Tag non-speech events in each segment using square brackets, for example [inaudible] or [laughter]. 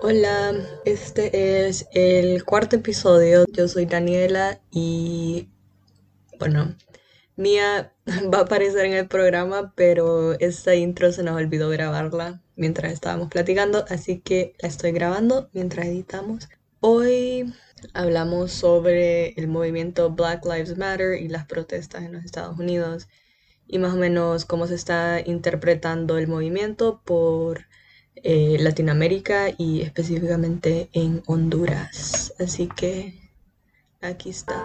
Hola, este es el cuarto episodio. Yo soy Daniela y bueno, Mía [laughs] va a aparecer en el programa, pero esta intro se nos olvidó grabarla mientras estábamos platicando, así que la estoy grabando mientras editamos. Hoy hablamos sobre el movimiento Black Lives Matter y las protestas en los Estados Unidos y más o menos cómo se está interpretando el movimiento por eh, Latinoamérica y específicamente en Honduras. Así que aquí está.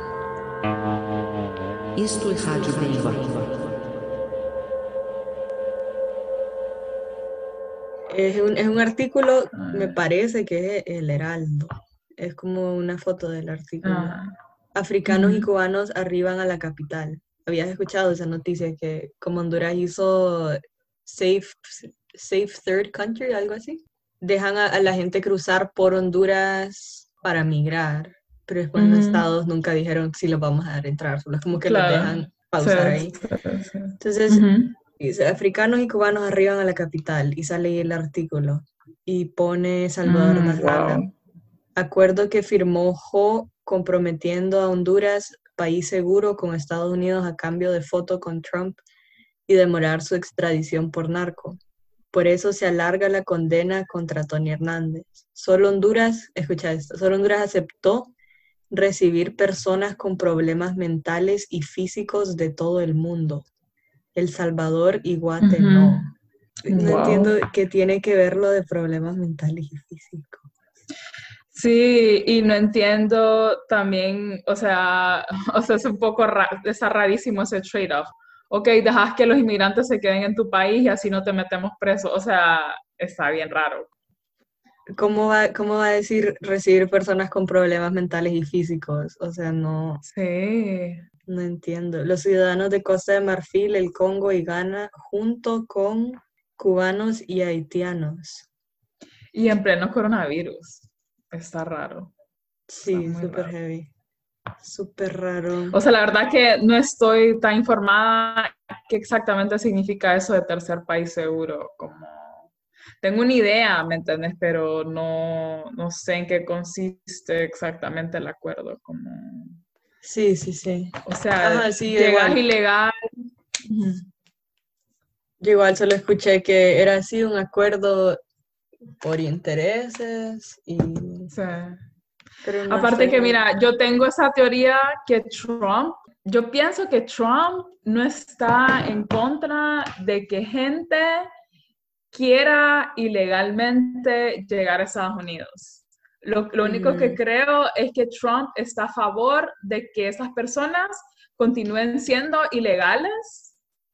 Rádio Bemba. Es un, es un artículo, me parece que es el Heraldo. Es como una foto del artículo. Ah, Africanos y cubanos arriban a la capital. ¿Habías escuchado esa noticia que como Honduras hizo Safe, safe Third Country, algo así? Dejan a, a la gente cruzar por Honduras para migrar, pero después los Ujú. estados nunca dijeron si los vamos a dejar entrar, solo es como que los Claro. dejan pausar ahí. Sí, sí, sí. Entonces, Ujú. dice, africanos y cubanos arriban a la capital y sale ahí el artículo y pone Salvador Mm, Narrala. wow. Acuerdo que firmó Jo comprometiendo a Honduras, país seguro, con Estados Unidos a cambio de foto con Trump y demorar su extradición por narco. Por eso se alarga la condena contra Tony Hernández. Solo Honduras, escucha esto, solo Honduras aceptó recibir personas con problemas mentales y físicos de todo el mundo. El Salvador y Guate Ujú. no. No Wow. entiendo qué tiene que ver lo de problemas mentales y físicos. Sí, y no entiendo también, o sea, [laughs] o sea, es un poco ra está rarísimo ese trade-off. Ok, dejas que los inmigrantes se queden en tu país y así no te metemos preso. O sea, está bien raro. ¿Cómo va, cómo va a decir recibir personas con problemas mentales y físicos? O sea, no, Sí. no entiendo. Los ciudadanos de Costa de Marfil, el Congo y Ghana, junto con cubanos y haitianos. Y en pleno coronavirus. Está raro. Sí, súper heavy. Súper raro. O sea, la verdad que no estoy tan informada qué exactamente significa eso de tercer país seguro. Como tengo una idea, ¿me entiendes? Pero no, no sé en qué consiste exactamente el acuerdo. Como, Sí, sí, sí. o sea, Ajá, sí, llegas igual. ilegal. Yo igual solo escuché que era así un acuerdo por intereses y... no Aparte que, mira, yo tengo esa teoría que Trump, yo pienso que Trump no está en contra de que gente quiera ilegalmente llegar a Estados Unidos. Lo, lo único que Ujú. creo es que Trump está a favor de que esas personas continúen siendo ilegales,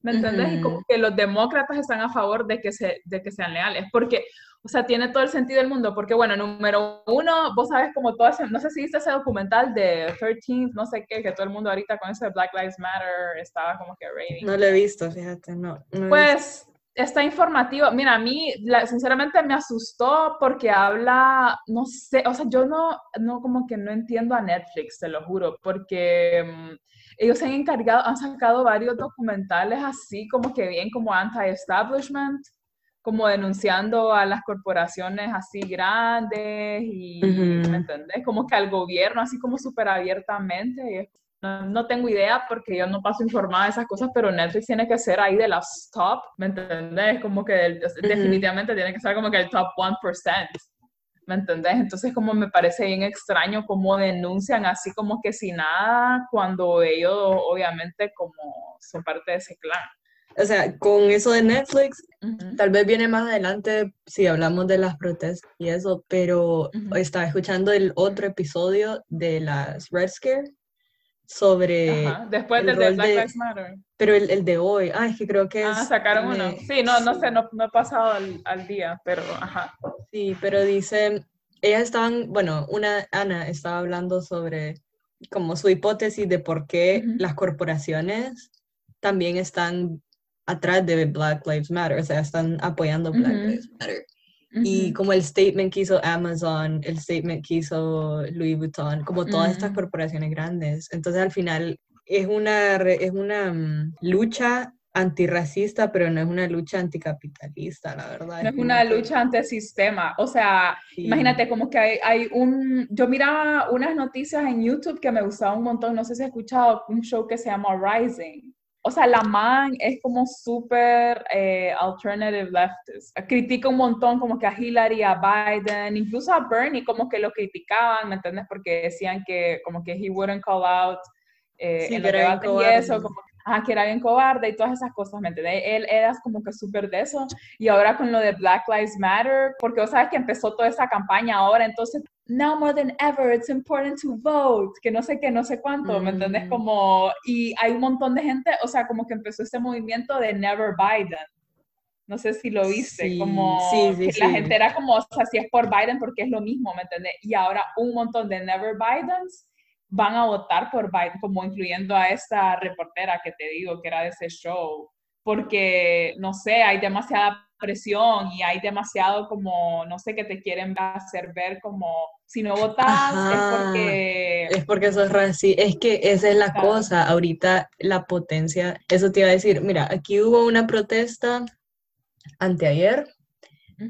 ¿me entiendes? Y como que los demócratas están a favor de que, se, de que sean legales, porque, o sea, tiene todo el sentido del mundo, porque, bueno, número uno, vos sabes como todo ese, no sé si viste ese documental de 13th, no sé qué, que todo el mundo ahorita con eso de Black Lives Matter estaba como que rating. No lo he visto, fíjate, no. no. Pues está informativo. Mira, a mí la- sinceramente me asustó porque habla, no sé, o sea, yo no, no como que no entiendo a Netflix, te lo juro, porque mm, ellos se han encargado, han sacado varios documentales así como que bien como anti-establishment, como denunciando a las corporaciones así grandes y, Ujú. ¿me entendés? Como que al gobierno así como súper abiertamente. no, no tengo idea porque yo no paso informada de esas cosas, pero Netflix tiene que ser ahí de las top, ¿me entendés? Como que el- definitivamente tiene que ser como que el top 1%, ¿me entendés? Entonces como me parece bien extraño cómo denuncian así como que sin nada cuando ellos obviamente como son parte de ese clan. O sea, con eso de Netflix, Ujú. tal vez viene más adelante si hablamos de las protestas y eso, pero Ujú. estaba escuchando el otro episodio de las Red Scare sobre, Ajá. Después el del de Black Lives Matter. pero el, el de hoy, ah, es que creo que es... Ah, sacaron uno. Sí, no, no sé, no, no he pasado al, al día, pero ajá. Sí, pero dice, ellas estaban, bueno, una, Ana estaba hablando sobre como su hipótesis de por qué las corporaciones también están atrás de Black Lives Matter, o sea, están apoyando Black. Lives Matter. Y Ujú. como el statement que hizo Amazon, el statement que hizo Louis Vuitton, como todas estas Mm. corporaciones grandes. Entonces al final es una, es una mm, lucha antirracista, pero no es una lucha anticapitalista, la verdad. No es una lucha antisistema. O sea, imagínate como que hay, hay, un... Yo miraba unas noticias en YouTube que me gustaban un montón, no sé si has escuchado un show que se llama Rising. O sea, la man es como súper eh, alternative leftist. Critica un montón como que a Hillary, a Biden, incluso a Bernie como que lo criticaban, ¿me entiendes? Porque decían que como que he wouldn't call out eh, en debates y eso, como que era bien cobarde y todas esas cosas, ¿me entiendes? Él era como que súper de eso. Y ahora con lo de Black Lives Matter, porque vos sabes que empezó toda esa campaña ahora, entonces, now more than ever, it's important to vote, que no sé qué, no sé cuánto, ¿me entiendes? Mm. Como, y hay un montón de gente, o sea, como que empezó ese movimiento de Never Biden. No sé si lo viste, como que la gente era como, o sea, si es por Biden porque es lo mismo, ¿me entiendes? Y ahora un montón de Never Bidens van a votar por Biden, como incluyendo a esta reportera que te digo que era de ese show, porque, no sé, hay demasiada presión y hay demasiado como, no sé, que te quieren hacer ver como, si no votas es porque... Es porque sos racista, es que esa es la cosa, ahorita la potencia, eso te iba a decir, mira, aquí hubo una protesta anteayer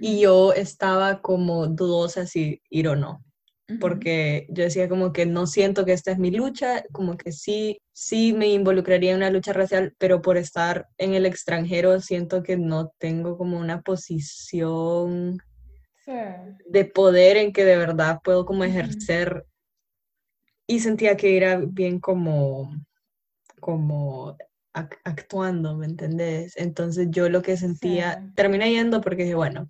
y yo estaba como dudosa si ir o no porque yo decía como que no siento que esta es mi lucha, como que sí, sí me involucraría en una lucha racial, pero por estar en el extranjero siento que no tengo como una posición de poder en que de verdad puedo como ejercer. Y sentía que era bien como, como actuando, ¿me entendés? Entonces yo lo que sentía, terminé yendo porque dije, bueno,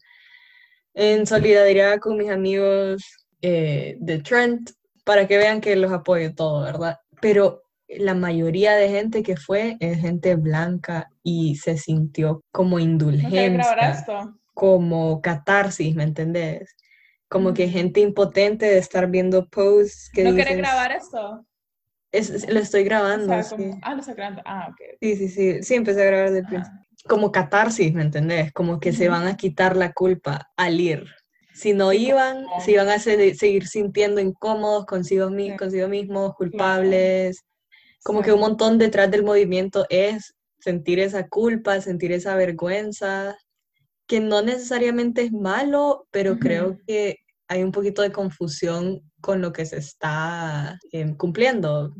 en solidaridad con mis amigos eh, de Trent para que vean que los apoyo todo, ¿verdad? Pero la mayoría de gente que fue es gente blanca y se sintió como indulgencia, como catarsis, ¿me entendés? Como que gente impotente de estar viendo posts que ¿No quieres grabar esto? lo estoy grabando. Ah, lo estoy grabando. Ah, ok. Sí, sí, sí. Sí, empecé a grabar desde principio. Como catarsis, ¿me entendés? Como que se van a quitar la culpa al ir si no iban, se iban a seguir sintiendo incómodos consigo, consigo mismos, culpables. Como que un montón detrás del movimiento es sentir esa culpa, sentir esa vergüenza, que no necesariamente es malo, pero creo que hay un poquito de confusión con lo que se está em, cumpliendo.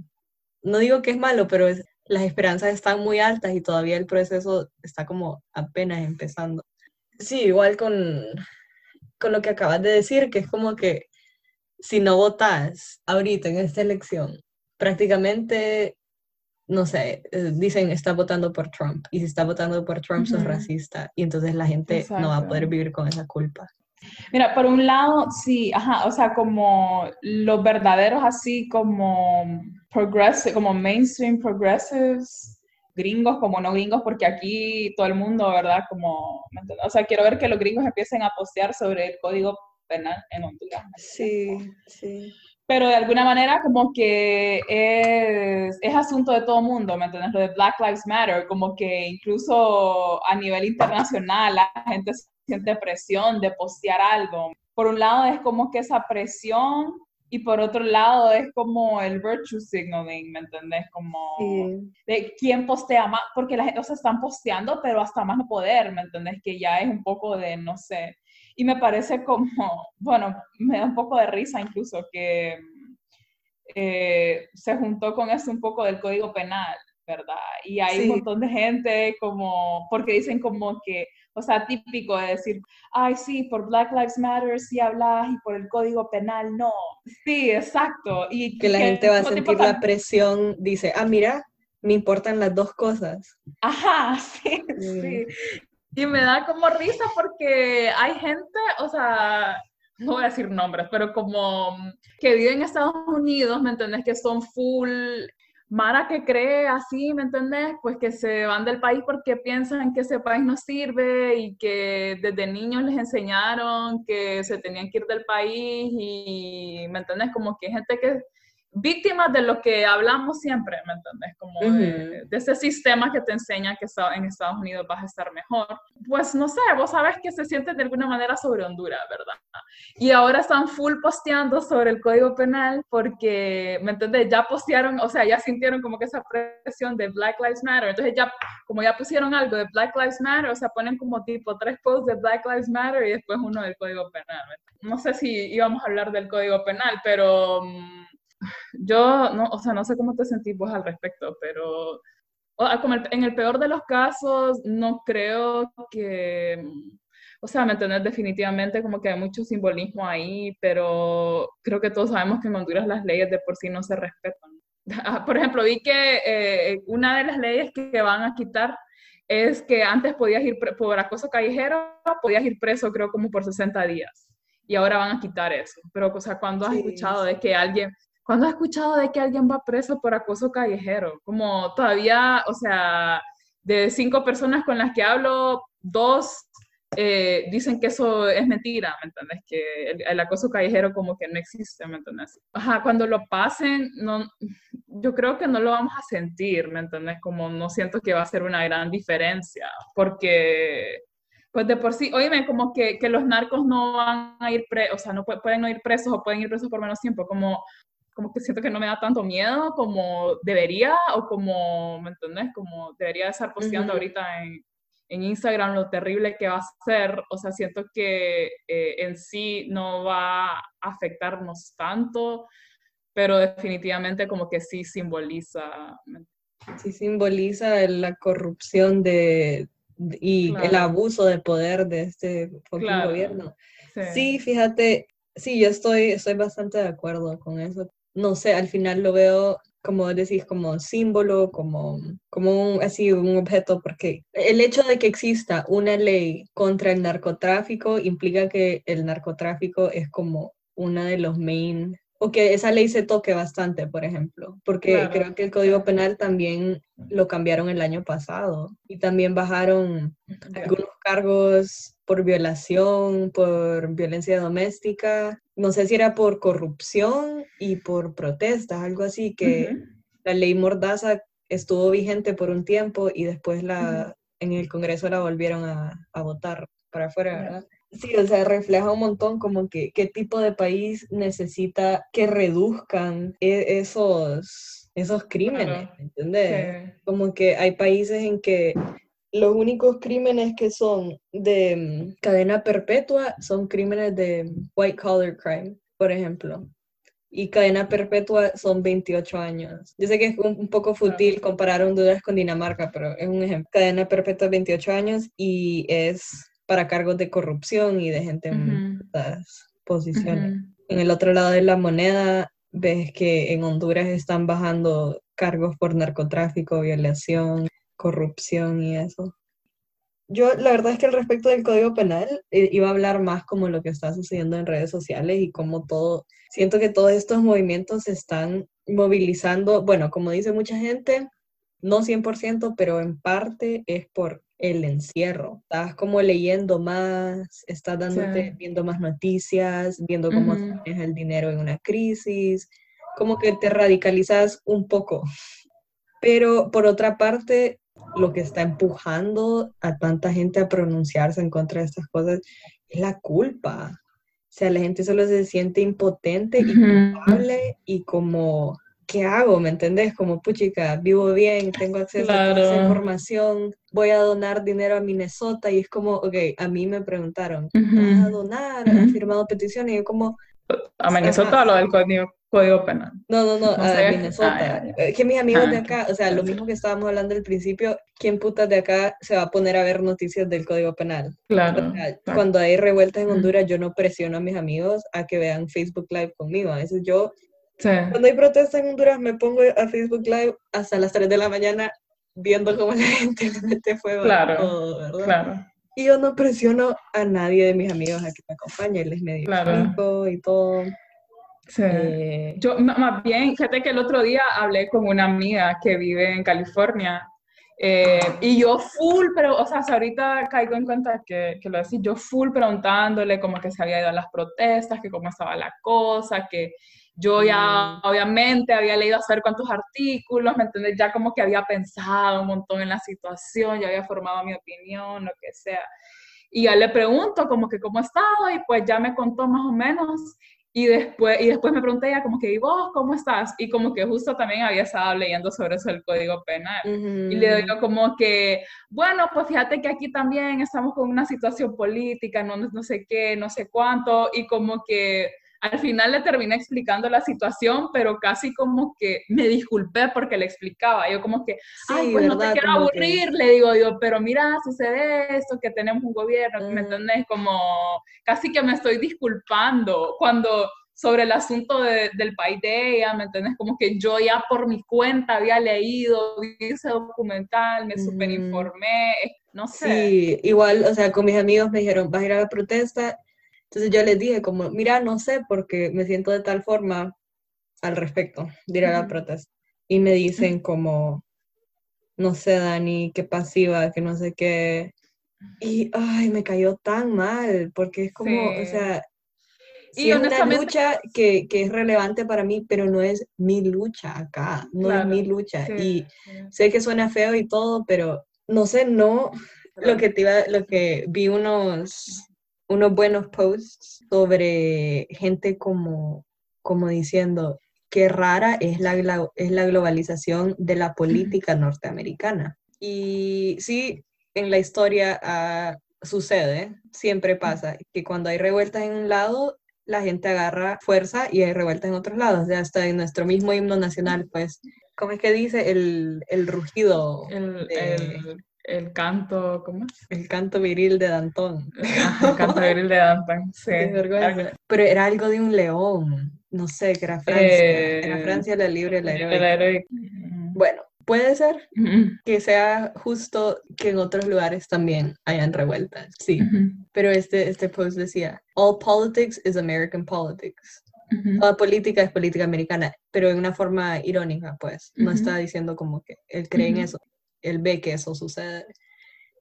No digo que es malo, pero las esperanzas están muy altas y todavía el proceso está como apenas empezando. Sí, igual con, con lo que acabas de decir, que es como que si no votas ahorita en esta elección, prácticamente, no sé, eh, dicen está votando por Trump y si está votando por Trump sos racista y entonces la gente no va a poder vivir con esa culpa. Mira, por un lado, sí, ajá, o sea, como los verdaderos así como progressive, como mainstream progressives, gringos como no gringos, porque aquí todo el mundo, ¿verdad? Como, o sea, quiero ver que los gringos empiecen a postear sobre el código penal en Honduras. Sí, sí. Pero de alguna manera como que es, es asunto de todo el mundo, ¿me entiendes? Lo de Black Lives Matter, como que incluso a nivel internacional la gente siente presión de postear algo. Por un lado es como que esa presión y por otro lado es como el virtue signaling, ¿me entendés? Como de quién postea más, porque la gente, o sea, están posteando, pero hasta más no poder, ¿me entendés? Que ya es un poco de, no sé, y me parece como, bueno, me da un poco de risa incluso que eh, se juntó con eso un poco del código penal, ¿verdad? Y hay un montón de gente como, porque dicen como que o sea, típico de decir, ay, sí, por Black Lives Matter sí hablas y por el código penal no. Sí, exacto. Y que la gente va a sentir la presión, dice, ah, mira, me importan las dos cosas. Ajá, [laughs] sí, sí. Y me da como risa porque hay gente, o sea, no voy a decir nombres, pero como que viven en Estados Unidos, ¿me entendés? Que son full Mara que cree así, ¿me entendés? Pues que se van del país porque piensan que ese país no sirve y que desde niños les enseñaron que se tenían que ir del país y, ¿me entendés? Como que hay gente que, víctimas de lo que hablamos siempre, ¿me entiendes? Como de, ese sistema que te enseña que en Estados Unidos vas a estar mejor. Pues no sé, vos sabes que se siente de alguna manera sobre Honduras, ¿verdad? Y ahora están full posteando sobre el Código Penal porque, ¿me entiendes? Ya postearon, o sea, ya sintieron como que esa presión de Black Lives Matter. Entonces ya, como ya pusieron algo de Black Lives Matter, o sea, ponen como tipo tres posts de Black Lives Matter y después uno del Código Penal. No sé si íbamos a hablar del Código Penal, pero... Mm, yo, no, o sea, no sé cómo te sentís vos al respecto, pero en el peor de los casos, no creo que, o sea, me entiendes definitivamente como que hay mucho simbolismo ahí, pero creo que todos sabemos que en Honduras las leyes de por sí no se respetan. [laughs] Ah, por ejemplo, vi que eh, una de las leyes que van a quitar es que antes podías ir por acoso callejero, podías ir preso creo como por 60 días. Y ahora van a quitar eso. Pero, o sea, cuando has escuchado de que alguien, ¿Cuándo has escuchado de que alguien va preso por acoso callejero? Como todavía, o sea, de cinco personas con las que hablo, dos eh, dicen que eso es mentira, ¿me entiendes? Que el, acoso callejero como que no existe, ¿me entiendes? Ajá, cuando lo pasen, no, yo creo que no lo vamos a sentir, ¿me entiendes? Como no siento que va a ser una gran diferencia, porque pues de por sí, oíme, como que, que los narcos no van a ir presos, o sea, no pueden no ir presos o pueden ir presos por menos tiempo, como como que siento que no me da tanto miedo como debería o como, ¿me entendés? Como debería estar posteando ahorita en, en, Instagram lo terrible que va a ser. O sea, siento que eh, en sí no va a afectarnos tanto, pero definitivamente como que sí simboliza. Sí simboliza la corrupción de, y el abuso de poder de este gobierno. Sí. sí. fíjate, sí, yo estoy, estoy bastante de acuerdo con eso no sé, al final lo veo como decís, como símbolo, como, como un, así un objeto, porque el hecho de que exista una ley contra el narcotráfico implica que el narcotráfico es como una de los main, o que esa ley se toque bastante, por ejemplo, porque creo que el Código Penal también lo cambiaron el año pasado y también bajaron algunos cargos por violación, por violencia doméstica, no sé si era por corrupción y por protestas, algo así, que la ley Mordaza estuvo vigente por un tiempo y después la, en el Congreso la volvieron a, votar para afuera, ¿verdad? Sí, o sea, refleja un montón como que qué tipo de país necesita que reduzcan e, esos, esos crímenes, ¿entiendes? Como que hay países en que los únicos crímenes que son de mm, cadena perpetua son crímenes de white collar crime, por ejemplo. Y cadena perpetua son 28 años. Yo sé que es un, poco fútil comparar Honduras con Dinamarca, pero es un ejemplo. Cadena perpetua 28 años y es para cargos de corrupción y de gente en estas posiciones. En el otro lado de la moneda ves que en Honduras están bajando cargos por narcotráfico, violación, corrupción y eso. Yo, la verdad es que al respecto del Código Penal, eh, iba a hablar más como lo que está sucediendo en redes sociales y cómo todo, siento que todos estos movimientos se están movilizando, bueno, como dice mucha gente, no 100%, pero en parte es por el encierro. Estás como leyendo más, estás dándote, viendo más noticias, viendo cómo se maneja el dinero en una crisis, como que te radicalizas un poco. Pero por otra parte, lo que está empujando a tanta gente a pronunciarse en contra de estas cosas es la culpa. O sea, la gente solo se siente impotente y culpable y como, ¿qué hago? ¿Me entendés? Como, puchica, vivo bien, tengo acceso a toda esa información, voy a donar dinero a Minnesota y es como, ok, a mí me preguntaron, ¿vas a donar? ¿Has firmado peticiones? Y yo como... ¿A Minnesota o lo del código? Código penal. No, no, no, a Minnesota. Ah, que mis amigos de ah, acá, o sea, lo mismo que estábamos hablando al principio, ¿quién putas de acá se va a poner a ver noticias del Código Penal? Claro. Cuando hay revueltas en Honduras, yo no presiono a mis amigos a que vean Facebook Live conmigo. A veces yo, cuando hay protestas en Honduras, me pongo a Facebook Live hasta las 3 de la mañana viendo cómo la [laughs] gente le mete fuego claro, todo, Claro. Y yo no presiono a nadie de mis amigos a que me acompañe, les medio claro. y todo. Sí. Eh, yo, más bien, fíjate que el otro día hablé con una amiga que vive en California Eh, y yo full, pero, o sea, ahorita caigo en cuenta que, que lo decís, yo full preguntándole como que se había ido a las protestas, que cómo estaba la cosa, que yo ya mm. obviamente había leído hacer cuántos artículos, ¿me entiendes? Ya como que había pensado un montón en la situación, ya había formado mi opinión, lo que sea. Y ya le pregunto como que cómo estaba y pues ya me contó más o menos y después, y después me pregunté ya como que, ¿y vos cómo estás? Y como que justo también había estado leyendo sobre eso el Código Penal. Y le digo como que, bueno, pues fíjate que aquí también estamos con una situación política, no, no sé qué, no sé cuánto, y como que al final le terminé explicando la situación, pero casi como que me disculpé porque le explicaba. Yo como que, ay, pues no te quiero aburrir, le digo yo, pero mira, sucede esto, que tenemos un gobierno, ¿me entendés? Como casi que me estoy disculpando cuando sobre el asunto del país de ella, ¿me entiendes? Como que yo ya por mi cuenta había leído, vi ese documental, me superinformé, no sé. Sí, igual, o sea, con mis amigos me dijeron, vas a ir a la protesta, entonces yo les dije como, mira, no sé porque me siento de tal forma al respecto de ir a la protesta. Y me dicen como, no sé, Dani, qué pasiva, que no sé qué. Y, ay, me cayó tan mal, porque es como, o sea, sí es una lucha que, que, es relevante para mí, pero no es mi lucha acá, no es mi lucha. y sé que suena feo y todo, pero no sé, no, lo que te iba, lo que vi unos unos buenos posts sobre gente como, como diciendo qué rara es la, es la globalización de la política norteamericana. Y sí, en la historia ah, sucede, siempre pasa, que cuando hay revueltas en un lado, la gente agarra fuerza y hay revueltas en otros lados. Ya hasta en nuestro mismo himno nacional, pues, ¿cómo es que dice? El, el rugido. El, el canto, ¿cómo es? El canto viril de Danton. el canto viril de Danton, [laughs] sí. Pero era algo de un león, no sé, que era Francia. Eh, era Francia la libre, la heroica. Bueno, puede ser que sea justo que en otros lugares también hayan revueltas, sí. Pero este, este post decía, all politics is American politics. Toda política es política americana, pero en una forma irónica, pues. No está diciendo como que él cree en eso él ve que eso sucede.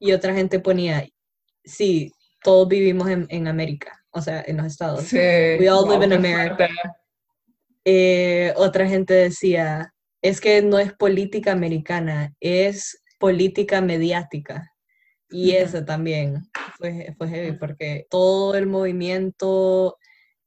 Y otra gente ponía, sí, todos vivimos en, América, o sea, en los Estados. Sí, We all live in America. Eh, otra gente decía, es que no es política americana, es política mediática. Y eso también fue, fue heavy, porque todo el movimiento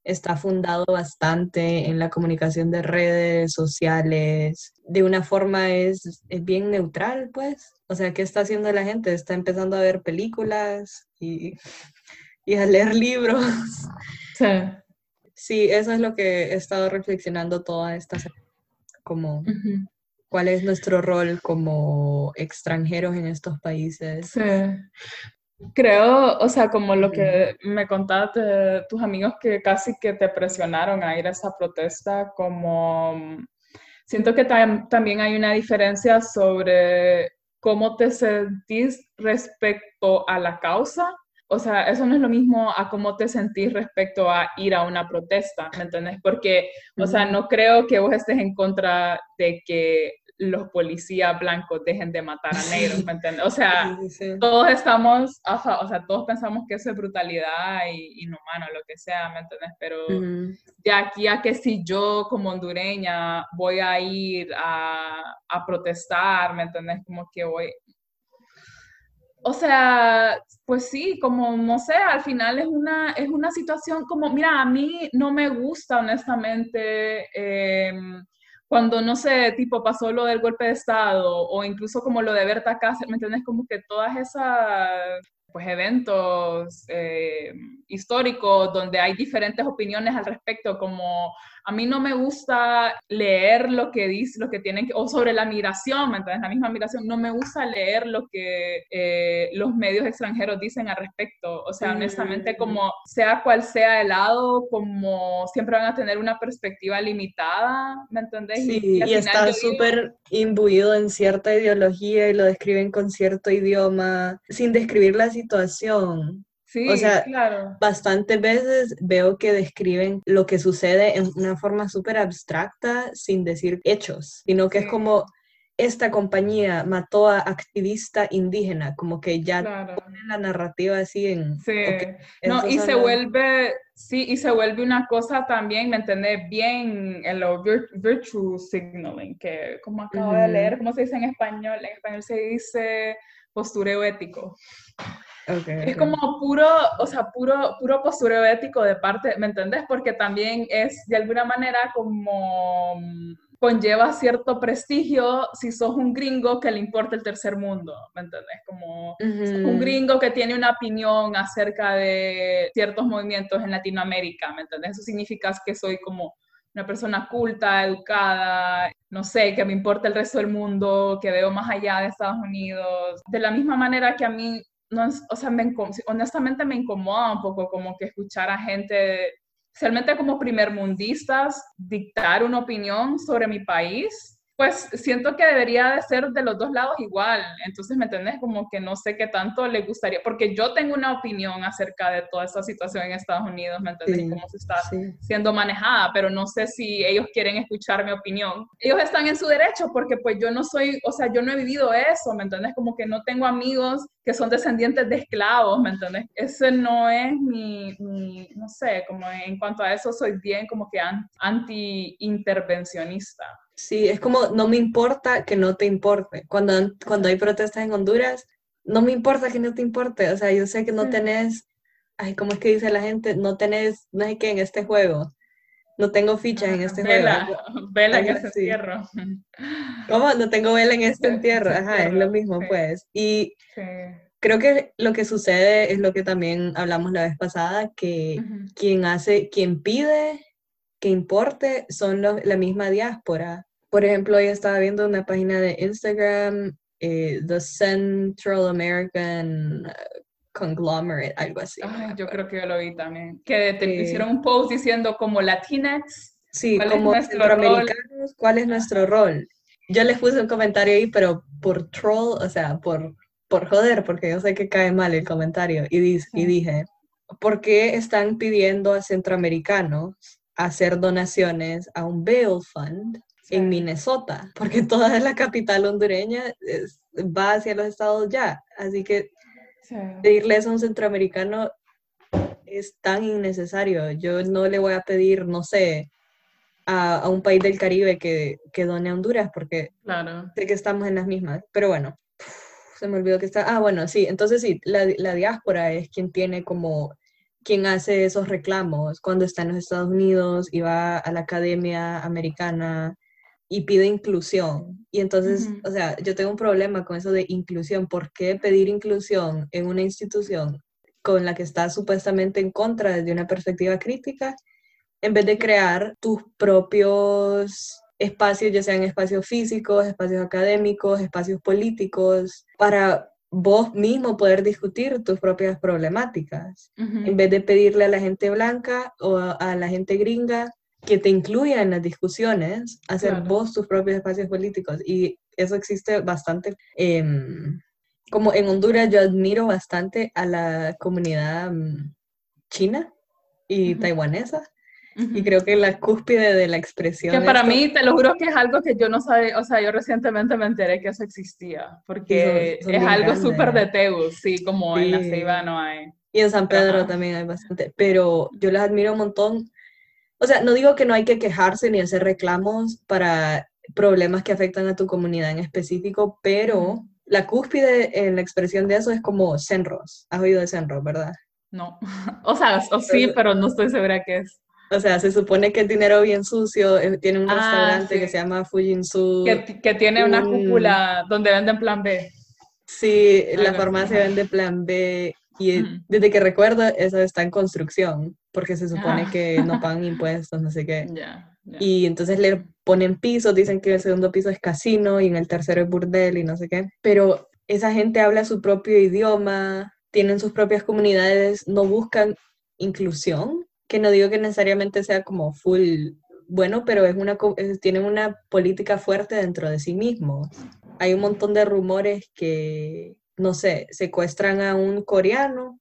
está fundado bastante en la comunicación de redes sociales. De una forma es, bien neutral, pues. O sea, ¿qué está haciendo la gente? Está empezando a ver películas y, a leer libros. [laughs] Sí. Sí, eso es lo que he estado reflexionando toda esta semana. Como, ¿cuál es nuestro rol como extranjeros en estos países? Sí. Creo, o sea, como lo que me contaste, tus amigos que casi que te presionaron a ir a esa protesta, como siento que también hay una diferencia sobre cómo te sentís respecto a la causa. O sea, eso no es lo mismo a cómo te sentís respecto a ir a una protesta, ¿me entiendes? Porque, o sea, no creo que vos estés en contra de que los policías blancos dejen de matar a negros, ¿me entiendes? O sea, todos estamos, o sea, todos pensamos que eso es brutalidad y inhumano, lo que sea, ¿me entiendes? Pero de aquí a que si yo como hondureña voy a ir a, a protestar, ¿me entiendes? Como que voy... O sea, pues sí, como no sé, al final es una, es una situación como, mira, a mí no me gusta honestamente eh, cuando, no sé, tipo pasó lo del golpe de Estado o incluso como lo de Berta Cáceres, ¿me entiendes? Como que todas esas pues, eventos eh, históricos donde hay diferentes opiniones al respecto, como a mí no me gusta leer lo que dice, lo que tienen que, o sobre la migración, ¿me entiendes? La misma migración, no me gusta leer lo que eh, los medios extranjeros dicen al respecto. O sea, honestamente, mm. como sea cual sea el lado, como siempre van a tener una perspectiva limitada, ¿me entendés? Sí, y, y está súper imbuido en cierta ideología y lo describen con cierto idioma, sin describir la situación. Sí, o sea, claro. bastantes veces veo que describen lo que sucede en una forma súper abstracta sin decir hechos, sino que es como esta compañía mató a activista indígena, como que ya Claro. ponen la narrativa así en... Sí, no, y se vuelve, sí, y se vuelve una cosa también, ¿me entendés? Bien en lo vir- virtue signaling, que como acabo de leer, ¿cómo se dice en español? En español se dice postureo ético. Ok, Es ok. como puro, o sea, puro, puro postureo ético de parte, ¿me entendés? Porque también es de alguna manera como mm, conlleva cierto prestigio si sos un gringo que le importa el tercer mundo, ¿me entendés? Como un Ujú. gringo que tiene una opinión acerca de ciertos movimientos en Latinoamérica, ¿me entendés? Eso significa que soy como una persona culta, educada, no sé, que me importa el resto del mundo, que veo más allá de Estados Unidos. De la misma manera que a mí, no, o sea, me honestamente me incomoda un poco como que escuchar a gente, especialmente como primermundistas, dictar una opinión sobre mi país. Pues siento que debería de ser de los dos lados igual. Entonces, ¿me entendés? Como que no sé qué tanto le gustaría, porque yo tengo una opinión acerca de toda esta situación en Estados Unidos, ¿me entendés? Sí, Cómo se está sí. siendo manejada, pero no sé si ellos quieren escuchar mi opinión. Ellos están en su derecho porque pues yo no soy, o sea, yo no he vivido eso, ¿me entendés? Como que no tengo amigos que son descendientes de esclavos, ¿me entendés? Ese no es mi, mi no sé, como en cuanto a eso soy bien como que an- anti-intervencionista. Sí, es como, no me importa que no te importe. Cuando, cuando hay protestas en Honduras, no me importa que no te importe. O sea, yo sé que no Sí. tenés, ay, ¿cómo es que dice la gente? No tenés, no sé qué, en este juego. No tengo fichas en este juego. [laughs] Vela, en ese así. entierro. ¿Cómo? No tengo vela en [laughs] este Sí, entierro. Ajá, es lo mismo, sí. pues. Y Sí. creo que lo que sucede es lo que también hablamos la vez pasada, que quien hace, quien pide que importe son los- la misma diáspora. Por ejemplo, hoy estaba viendo una página de Instagram, eh, The Central American uh, Conglomerate, algo así. Ay, yo creo que yo lo vi también. Que te Eh, hicieron un post diciendo como Latinx, Sí, ¿cuál es como rol? centroamericanos, ¿cuál es nuestro rol? Yo les puse un comentario ahí, pero por troll, o sea, por, por joder, porque yo sé que cae mal el comentario. Y, dis- y dije, ¿por qué están pidiendo a centroamericanos hacer donaciones a un bail fund en Sí. Minnesota? Porque toda la capital hondureña es- va hacia los estados ya. Así que Sí. pedirle eso a un centroamericano es tan innecesario. Yo no le voy a pedir, no sé, a, a un país del Caribe que, que done a Honduras, porque Claro. sé que estamos en las mismas. Pero bueno, se me olvidó que está. Ah, bueno, sí, entonces sí, la, la diáspora es quien tiene como, quien hace esos reclamos cuando está en los Estados Unidos y va a la academia americana y pide inclusión. Y entonces, Ujú. o sea, yo tengo un problema con eso de inclusión. ¿Por qué pedir inclusión en una institución con la que estás supuestamente en contra desde una perspectiva crítica, en vez de crear tus propios espacios, ya sean espacios físicos, espacios académicos, espacios políticos, para vos mismo poder discutir tus propias problemáticas, en vez de pedirle a la gente blanca o a, la gente gringa que te incluya en las discusiones, hacer Claro. vos tus propios espacios políticos. Y eso existe bastante. em, como en Honduras, yo admiro bastante a la comunidad mm, china y taiwanesa. Y creo que la cúspide de la expresión. Que para esto- mí, te lo juro que es algo que yo no sabía, o sea, yo recientemente me enteré que eso existía, porque son es bien algo súper de Tegus, sí, como en la Sí. Ceiba no hay. Y en San Pedro Ajá. también hay bastante. Pero yo las admiro un montón. O sea, no digo que no hay que quejarse ni hacer reclamos para problemas que afectan a tu comunidad en específico, pero la cúspide en la expresión de eso es como Senros. Has oído de Senros, ¿verdad? No. [laughs] O sea, o sí, pero no estoy segura qué es. O sea, se supone que es dinero bien sucio. eh, Tiene un Ah, restaurante que se llama Fujinsu. Que, que tiene una un- cúpula donde venden plan B. Sí, la farmacia ajá. vende plan B y desde que recuerdo eso está en construcción porque se supone Ah. que no pagan [laughs] impuestos, no sé qué. Y entonces le ponen pisos, dicen que el segundo piso es casino y en el tercero es burdel y no sé qué. Pero esa gente habla su propio idioma, tienen sus propias comunidades, no buscan inclusión, que no digo que necesariamente sea como full bueno, pero es una, es- tienen una política fuerte dentro de sí mismos. Hay un montón de rumores que, no sé, secuestran a un coreano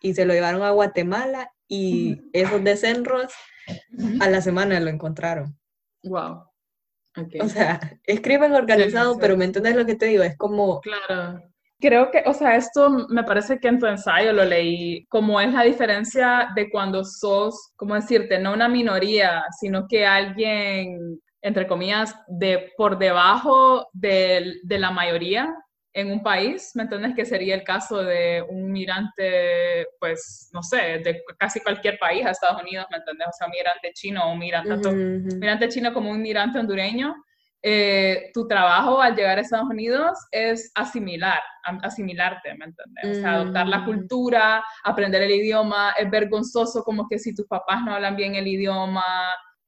y se lo llevaron a Guatemala y esos descenros a la semana lo encontraron. Wow. O sea, escriben organizado, pero ¿me entiendes lo que te digo? Es como... Claro. Creo que, o sea, esto me parece que en tu ensayo lo leí, como es la diferencia de cuando sos, como decirte, no una minoría, sino que alguien, entre comillas, de por debajo de, de la mayoría en un país, ¿me entiendes? Que sería el caso de un migrante, pues, no sé, de casi cualquier país a Estados Unidos, ¿me entiendes? O sea, un migrante chino un migrante, migrante chino como un migrante hondureño, eh, tu trabajo al llegar a Estados Unidos es asimilar, asimilarte, ¿me entiendes? O sea, adoptar la mm. cultura, aprender el idioma, es vergonzoso como que si tus papás no hablan bien el idioma,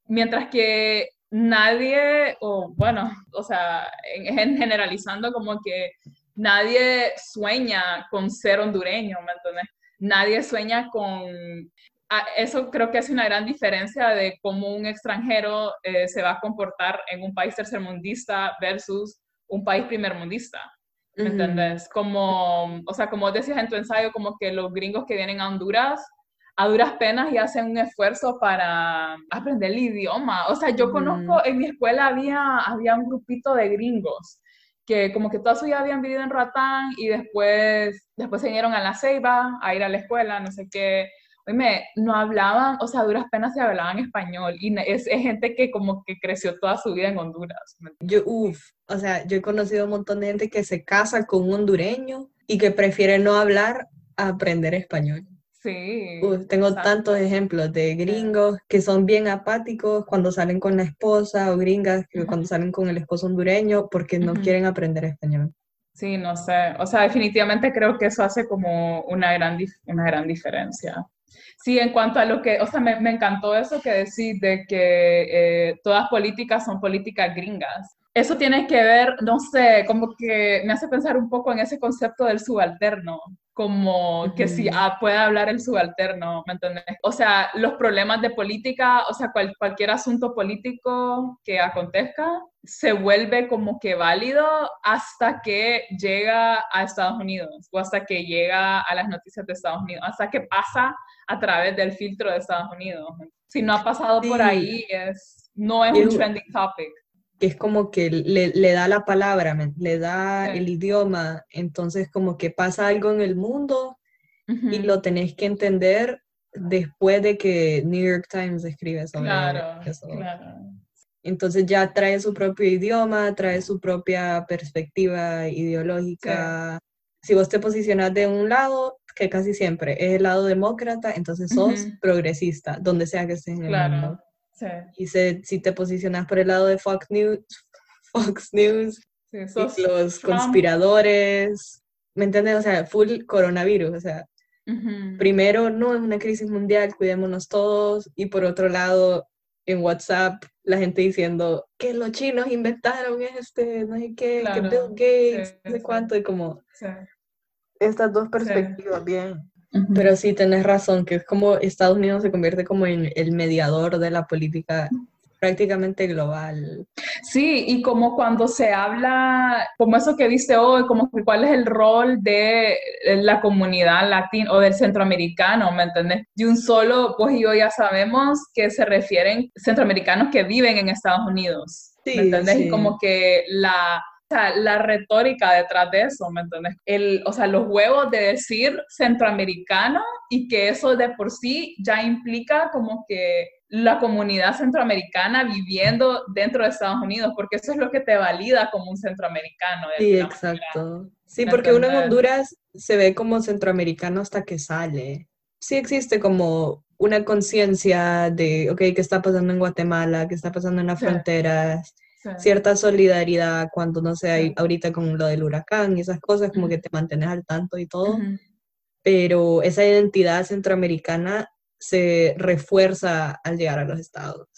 mientras que nadie, o bueno, o sea, en, generalizando como que nadie sueña con ser hondureño, ¿me entiendes? Nadie sueña con eso creo que es una gran diferencia de cómo un extranjero eh, se va a comportar en un país tercermundista versus un país primermundista. ¿Me entiendes? Como, o sea, como decías en tu ensayo, como que los gringos que vienen a Honduras a duras penas y hacen un esfuerzo para aprender el idioma. O sea, yo conozco, en mi escuela había, había un grupito de gringos que como que toda su vida habían vivido en Ratán y después, después se vinieron a La Ceiba a ir a la escuela, no sé qué, Oye, no hablaban, o sea, duras penas se hablaban español y es, gente que como que creció toda su vida en Honduras. Yo, uff, o sea, yo he conocido un montón de gente que se casa con un hondureño y que prefiere no hablar a aprender español. Sí. tengo tantos ejemplos de gringos que son bien apáticos cuando salen con la esposa o gringas que cuando salen con el esposo hondureño porque no quieren aprender español. Sí, no sé. O sea, definitivamente creo que eso hace como una gran, una gran diferencia. Sí, en cuanto a lo que, o sea, me, encantó eso que decís de que eh, todas políticas son políticas gringas. Eso tiene que ver, no sé, como que me hace pensar un poco en ese concepto del subalterno, como que si ah, puede hablar el subalterno, ¿me entiendes? O sea, los problemas de política, o sea, cualquier asunto político que acontezca, se vuelve como que válido hasta que llega a Estados Unidos o hasta que llega a las noticias de Estados Unidos, hasta que pasa a través del filtro de Estados Unidos. Si no ha pasado por ahí, es, no es un trending topic. Que es como que le, le da la palabra, le da el idioma, entonces como que pasa algo en el mundo y lo tenés que entender después de que New York Times escribe sobre claro, eso. Claro. Entonces ya trae su propio idioma, trae su propia perspectiva ideológica. Si vos te posicionas de un lado, que casi siempre es el lado demócrata, entonces sos progresista, donde sea que estés en el mundo. Y si te posicionas por el lado de Fox News, [laughs] Fox News los conspiradores, ¿me entiendes? O sea, full coronavirus, o sea, primero no es una crisis mundial, cuidémonos todos, y por otro lado, en WhatsApp, la gente diciendo que los chinos inventaron este, no sé qué, que Bill Gates, no sé cuánto, y como estas dos perspectivas, bien. Pero sí, tenés razón, que es como Estados Unidos se convierte como en el mediador de la política prácticamente global. Sí, y como cuando se habla, como eso que dice hoy, como que cuál es el rol de la comunidad latina o del centroamericano, ¿me entiendes? De un solo, pues yo ya sabemos que se refieren centroamericanos que viven en Estados Unidos, sí, ¿me entiendes? Y como que la o sea, la retórica detrás de eso, ¿me entiendes? El, o sea, los huevos de decir centroamericano y que eso de por sí ya implica como que la comunidad centroamericana viviendo dentro de Estados Unidos, porque eso es lo que te valida como un centroamericano. Sí, exacto. Sí, porque uno en Honduras se ve como centroamericano hasta que sale. Sí existe como una conciencia de, ok, ¿qué está pasando en Guatemala? ¿Qué está pasando en las fronteras? Cierta solidaridad cuando, no sé, hay ahorita con lo del huracán y esas cosas, como que te mantienes al tanto y todo. Pero esa identidad centroamericana se refuerza al llegar a los estados.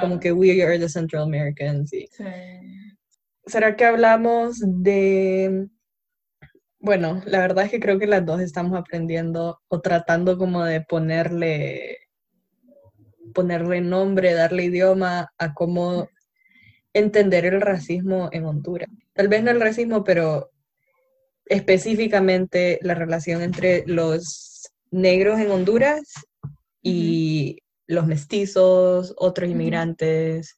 Como que we are the Central Americans. ¿Será que hablamos de... Bueno, la verdad es que creo que las dos estamos aprendiendo o tratando como de ponerle ponerle nombre, darle idioma a cómo entender el racismo en Honduras. Tal vez no el racismo, pero específicamente la relación entre los negros en Honduras y los mestizos, otros inmigrantes.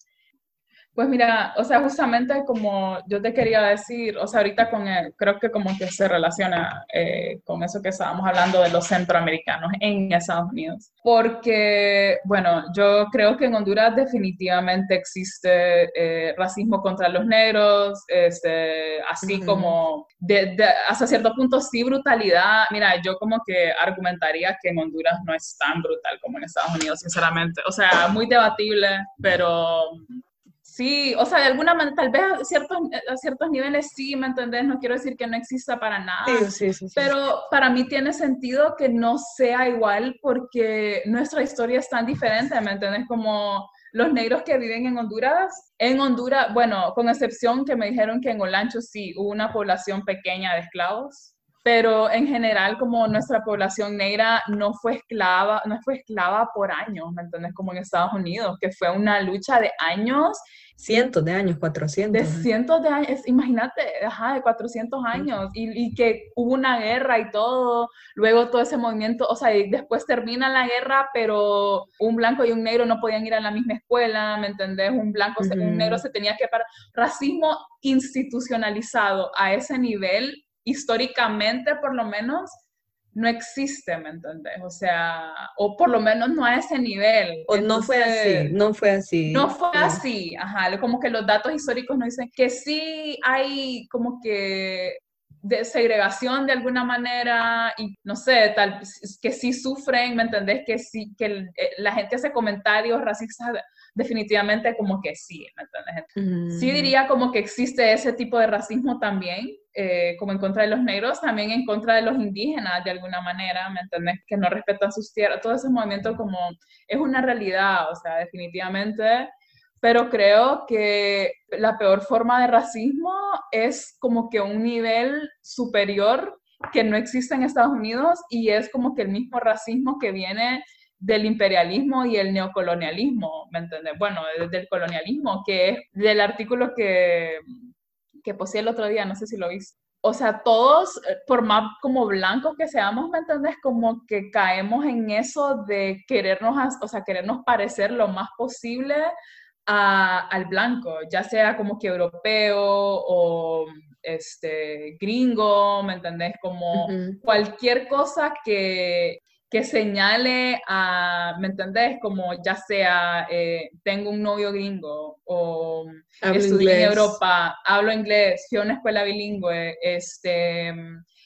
Pues mira, o sea, justamente como yo te quería decir, o sea, ahorita con el, creo que como que se relaciona eh, con eso que estábamos hablando de los centroamericanos en Estados Unidos. Porque, bueno, yo creo que en Honduras definitivamente existe eh, racismo contra los negros, este, así como de, hasta cierto punto sí brutalidad. Mira, yo como que argumentaría que en Honduras no es tan brutal como en Estados Unidos, sinceramente. O sea, muy debatible, pero Sí, o sea, de alguna manera, tal vez a ciertos, a ciertos niveles sí, ¿me entendés? No quiero decir que no exista para nada, sí, sí, sí, pero para mí tiene sentido que no sea igual porque nuestra historia es tan diferente, ¿me entendés? Como los negros que viven en Honduras, en Honduras, bueno, con excepción que me dijeron que en Olancho sí hubo una población pequeña de esclavos, pero en general como nuestra población negra no fue esclava, no fue esclava por años, ¿me entiendes? Como en Estados Unidos, que fue una lucha de años. Cientos de años, 400. De cientos de años, imagínate, ajá, de 400 años, y, y, que hubo una guerra y todo, luego todo ese movimiento, o sea, después termina la guerra, pero un blanco y un negro no podían ir a la misma escuela, ¿me entendés? Un blanco, un negro se tenía que parar. Racismo institucionalizado a ese nivel históricamente por lo menos no existe, ¿me entendés? O sea, o por lo menos no a ese nivel. O no fue así, no fue así. No fue así, ajá, como que los datos históricos nos dicen que sí hay como que de segregación de alguna manera y no sé, tal que sí sufren, ¿me entendés? Que sí, que eh, la gente hace comentarios racistas definitivamente como que sí, ¿me entiendes? Sí diría como que existe ese tipo de racismo también, eh, como en contra de los negros, también en contra de los indígenas de alguna manera, ¿me entiendes? Que no respetan sus tierras, todo ese movimiento como es una realidad, o sea, definitivamente, pero creo que la peor forma de racismo es como que un nivel superior que no existe en Estados Unidos y es como que el mismo racismo que viene del imperialismo y el neocolonialismo, ¿me entiendes? Bueno, desde el colonialismo, que es del artículo que, que posee el otro día, no sé si lo viste. O sea, todos, eh, por más como blancos que seamos, ¿me entiendes? Como que caemos en eso de querernos, o sea, querernos parecer lo más posible a, al blanco, ya sea como que europeo o este, gringo, ¿me entendés? Como cualquier cosa que, que señale a, ¿me entendés? Como ya sea, eh, tengo un novio gringo o estudié en Europa, hablo inglés, fui a una escuela bilingüe, este,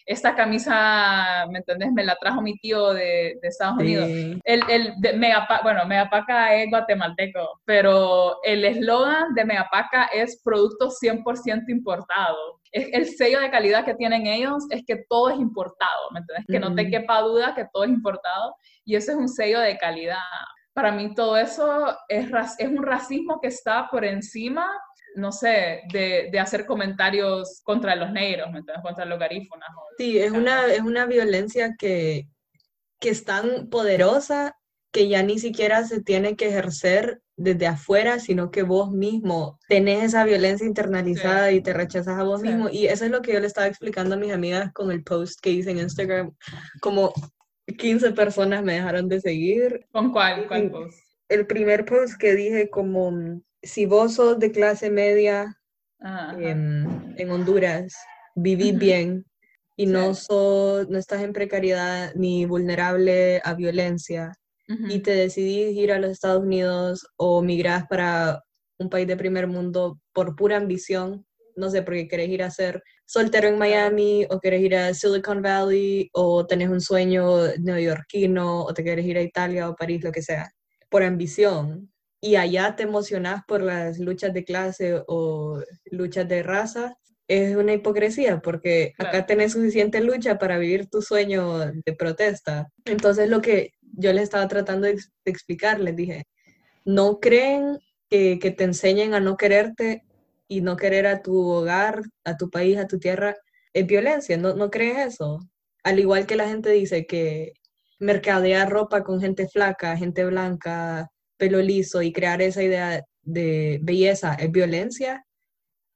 esta camisa, ¿me entendés? Me la trajo mi tío de, de Estados Unidos. El, el de Megapaca, bueno, Megapaca es guatemalteco, pero el eslogan de Megapaca es producto 100% importado. Es el sello de calidad que tienen ellos es que todo es importado, ¿me entendés? Que no te quepa duda que todo es importado y ese es un sello de calidad. Para mí todo eso es, es un racismo que está por encima no sé, de, de, hacer comentarios contra los negros, contra los garífonas. Sí, es una, es una violencia que, que es tan poderosa que ya ni siquiera se tiene que ejercer desde afuera, sino que vos mismo tenés esa violencia internalizada y te rechazas a vos mismo. Y eso es lo que yo le estaba explicando a mis amigas con el post que hice en Instagram. Como 15 personas me dejaron de seguir. ¿Con cuál? ¿Cuál post? El primer post que dije como si vos sos de clase media en, Honduras, vivís bien y no, sos, no estás en precariedad ni vulnerable a violencia y te decidís ir a los Estados Unidos o migrás para un país de primer mundo por pura ambición, no sé, porque querés ir a ser soltero en Miami o querés ir a Silicon Valley o tenés un sueño neoyorquino o te querés ir a Italia o París, lo que sea, por ambición y allá te emocionas por las luchas de clase o luchas de raza, es una hipocresía porque acá tenés suficiente lucha para vivir tu sueño de protesta. Entonces lo que yo les estaba tratando de, explicar, les dije, no creen que, te enseñen a no quererte y no querer a tu hogar, a tu país, a tu tierra, es violencia, no, no crees eso. Al igual que la gente dice que mercadear ropa con gente flaca, gente blanca, pelo liso y crear esa idea de belleza es violencia,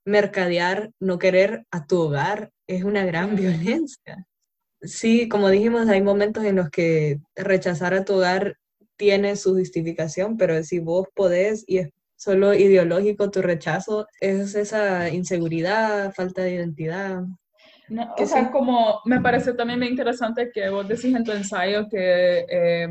mercadear, no querer a tu hogar es una gran violencia. Sí, como dijimos, hay momentos en los que rechazar a tu hogar tiene su justificación, pero si vos podés y solo ideológico tu rechazo, es esa inseguridad, falta de identidad. o sea, como me parece también muy interesante que vos decís en tu ensayo que eh,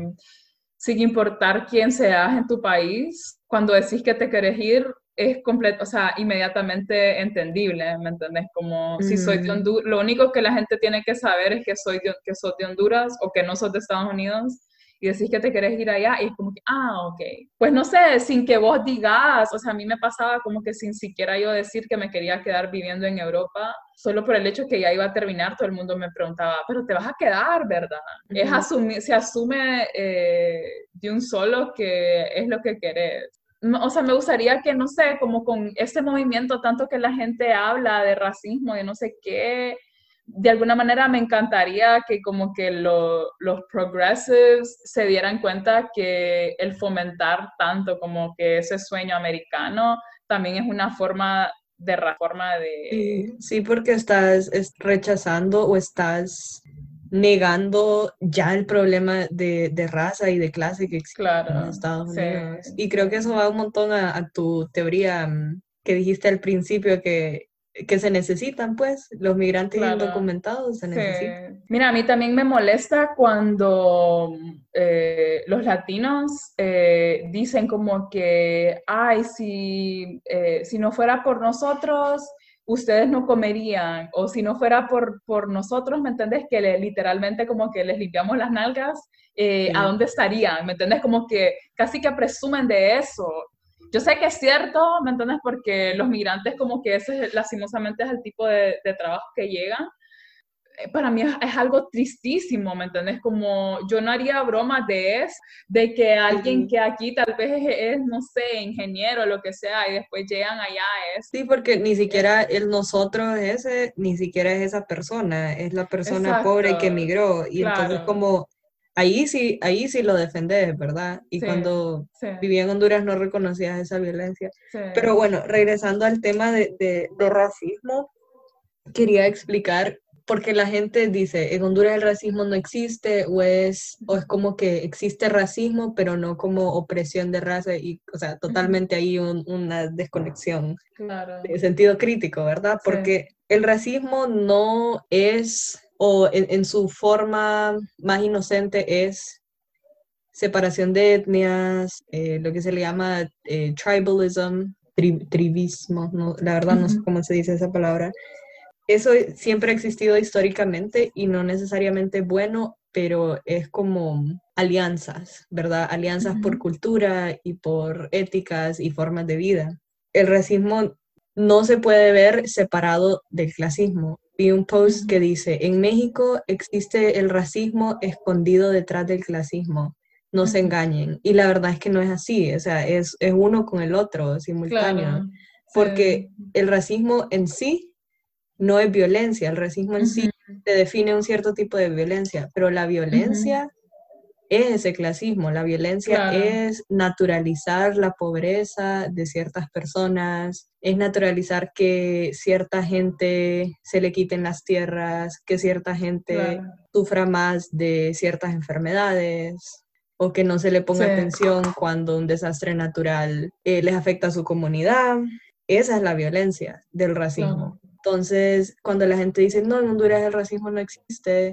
sin importar quién seas en tu país, cuando decís que te querés ir, es completo, o sea, inmediatamente entendible, ¿me entendés? Como si soy de Honduras, lo único que la gente tiene que saber es que soy de, que sos de Honduras o que no sos de Estados Unidos y decís que te querés ir allá y es como que, ah, ok. Pues no sé, sin que vos digas, o sea, a mí me pasaba como que sin siquiera yo decir que me quería quedar viviendo en Europa, solo por el hecho que ya iba a terminar, todo el mundo me preguntaba, pero te vas a quedar, ¿verdad? es asumir, se asume eh, de un solo que es lo que querés o sea, me gustaría que, no sé, como con este movimiento, tanto que la gente habla de racismo, de no sé qué, de alguna manera me encantaría que como que los progressives se dieran cuenta que el fomentar tanto como que ese sueño americano también es una forma de reforma de... Sí, porque estás rechazando o estás negando ya el problema de, raza y de clase que existe en Estados Unidos. Y creo que eso va un montón a, tu teoría mm, que dijiste al principio que, que se necesitan, pues, los migrantes indocumentados se necesitan. Mira, a mí también me molesta cuando eh, los latinos eh, dicen como que, ay, si, eh, si no fuera por nosotros, ustedes no comerían, o si no fuera por, por nosotros, ¿me entendés? Que literalmente como que les limpiamos las nalgas, eh, ¿a dónde estarían? ¿Me entendés? Como que casi que presumen de eso. Yo sé que es cierto, ¿me entiendes? Porque los migrantes como que ese lastimosamente es el tipo de, de trabajo que llegan, eh, para mí es, algo tristísimo, ¿me entiendes? Como yo no haría bromas de eso, de que alguien que aquí tal vez es, no sé, ingeniero o lo que sea, y después llegan allá es... Sí, porque ni siquiera el nosotros ese, ni siquiera es esa persona, es la persona pobre que emigró, y entonces como... Ahí sí, ahí sí lo defendés, ¿verdad? Y cuando vivía en Honduras no reconocías esa violencia. Pero bueno, regresando al tema de, de, de racismo, quería explicar porque la gente dice, en Honduras el racismo no existe o es, o es como que existe racismo, pero no como opresión de raza y, o sea, totalmente ahí una desconexión de sentido crítico, ¿verdad? Porque el racismo no es, o en, su forma más inocente es separación de etnias, eh, lo que se le llama eh, tribalism, tribismo, no, la verdad no sé cómo se dice esa palabra, eso siempre ha existido históricamente y no necesariamente bueno, pero es como alianzas, ¿verdad? Alianzas por cultura y por éticas y formas de vida. El racismo no se puede ver separado del clasismo. Vi un post que dice, en México existe el racismo escondido detrás del clasismo. No se engañen. Y la verdad es que no es así, o sea, es, uno con el otro, simultáneo. Porque el racismo en sí no es violencia, el racismo en sí te define un cierto tipo de violencia, pero la violencia es ese clasismo, la violencia es naturalizar la pobreza de ciertas personas, es naturalizar que cierta gente se le quiten las tierras, que cierta gente sufra más de ciertas enfermedades o que no se le ponga atención cuando un desastre natural eh, les afecta a su comunidad. Esa es la violencia del racismo. Entonces, cuando la gente dice, no, en Honduras el racismo no existe,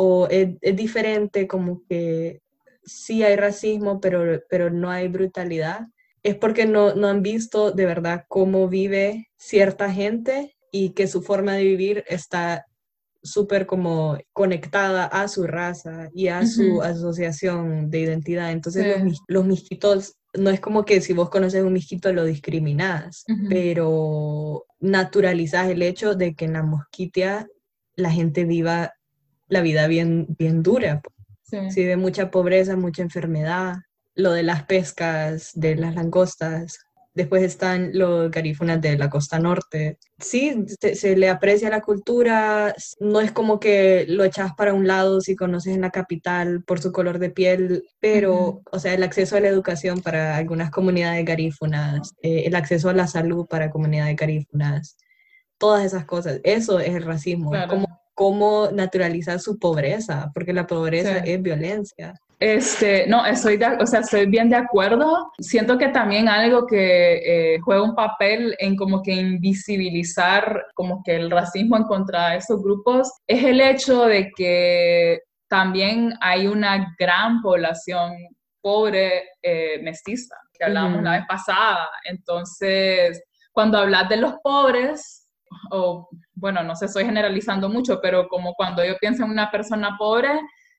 o es, diferente, como que sí hay racismo, pero, pero no hay brutalidad, es porque no, no han visto de verdad cómo vive cierta gente y que su forma de vivir está súper como conectada a su raza y a su asociación de identidad. Entonces los, los misquitos no es como que si vos conoces un misquito lo discriminás, pero naturalizás el hecho de que en la mosquitia la gente viva la vida bien, bien dura. Sí. de mucha pobreza, mucha enfermedad, lo de las pescas, de las langostas, Después están los garífunas de la costa norte. Sí, se, le aprecia la cultura, no es como que lo echas para un lado si conoces en la capital por su color de piel, pero, o sea, el acceso a la educación para algunas comunidades garífunas, eh, el acceso a la salud para comunidades garífunas, todas esas cosas, eso es el racismo, como cómo naturalizar su pobreza, porque la pobreza es violencia. Este, no, estoy, o sea, estoy bien de acuerdo. Siento que también algo que eh, juega un papel en como que invisibilizar como que el racismo en contra de estos grupos es el hecho de que también hay una gran población pobre eh, mestiza, que hablábamos la vez pasada. Entonces, cuando hablas de los pobres, o bueno, no sé, estoy generalizando mucho, pero como cuando yo pienso en una persona pobre,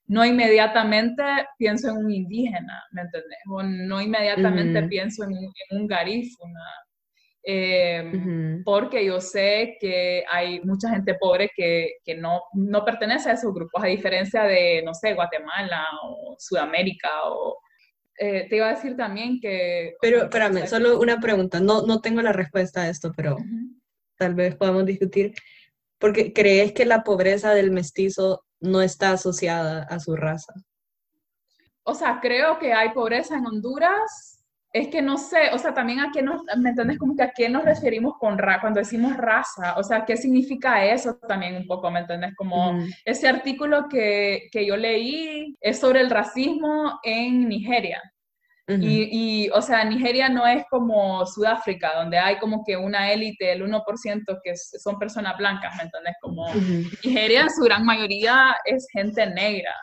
no inmediatamente pienso en un indígena, ¿me entendés? O no inmediatamente pienso en, un garífuna. Em, porque yo sé que hay mucha gente pobre que, que, no, no pertenece a esos grupos, a diferencia de, no sé, Guatemala o Sudamérica o... Eh, te iba a decir también que... Pero espérame, solo una pregunta, no, no tengo la respuesta a esto, pero tal vez podamos discutir, porque ¿crees que la pobreza del mestizo no está asociada a su raza. O sea, creo que hay pobreza en Honduras. Es que no sé, o sea, también a qué nos, ¿me entiendes? Como que a qué nos referimos con raza, cuando decimos raza, o sea, ¿qué significa eso también un poco, ¿me entiendes? Como ese artículo que, que yo leí es sobre el racismo en Nigeria y, o sea, Nigeria no es como Sudáfrica, donde hay como que una élite, el 1% que son personas blancas, ¿me entiendes? Como Nigeria en su gran mayoría es gente negra,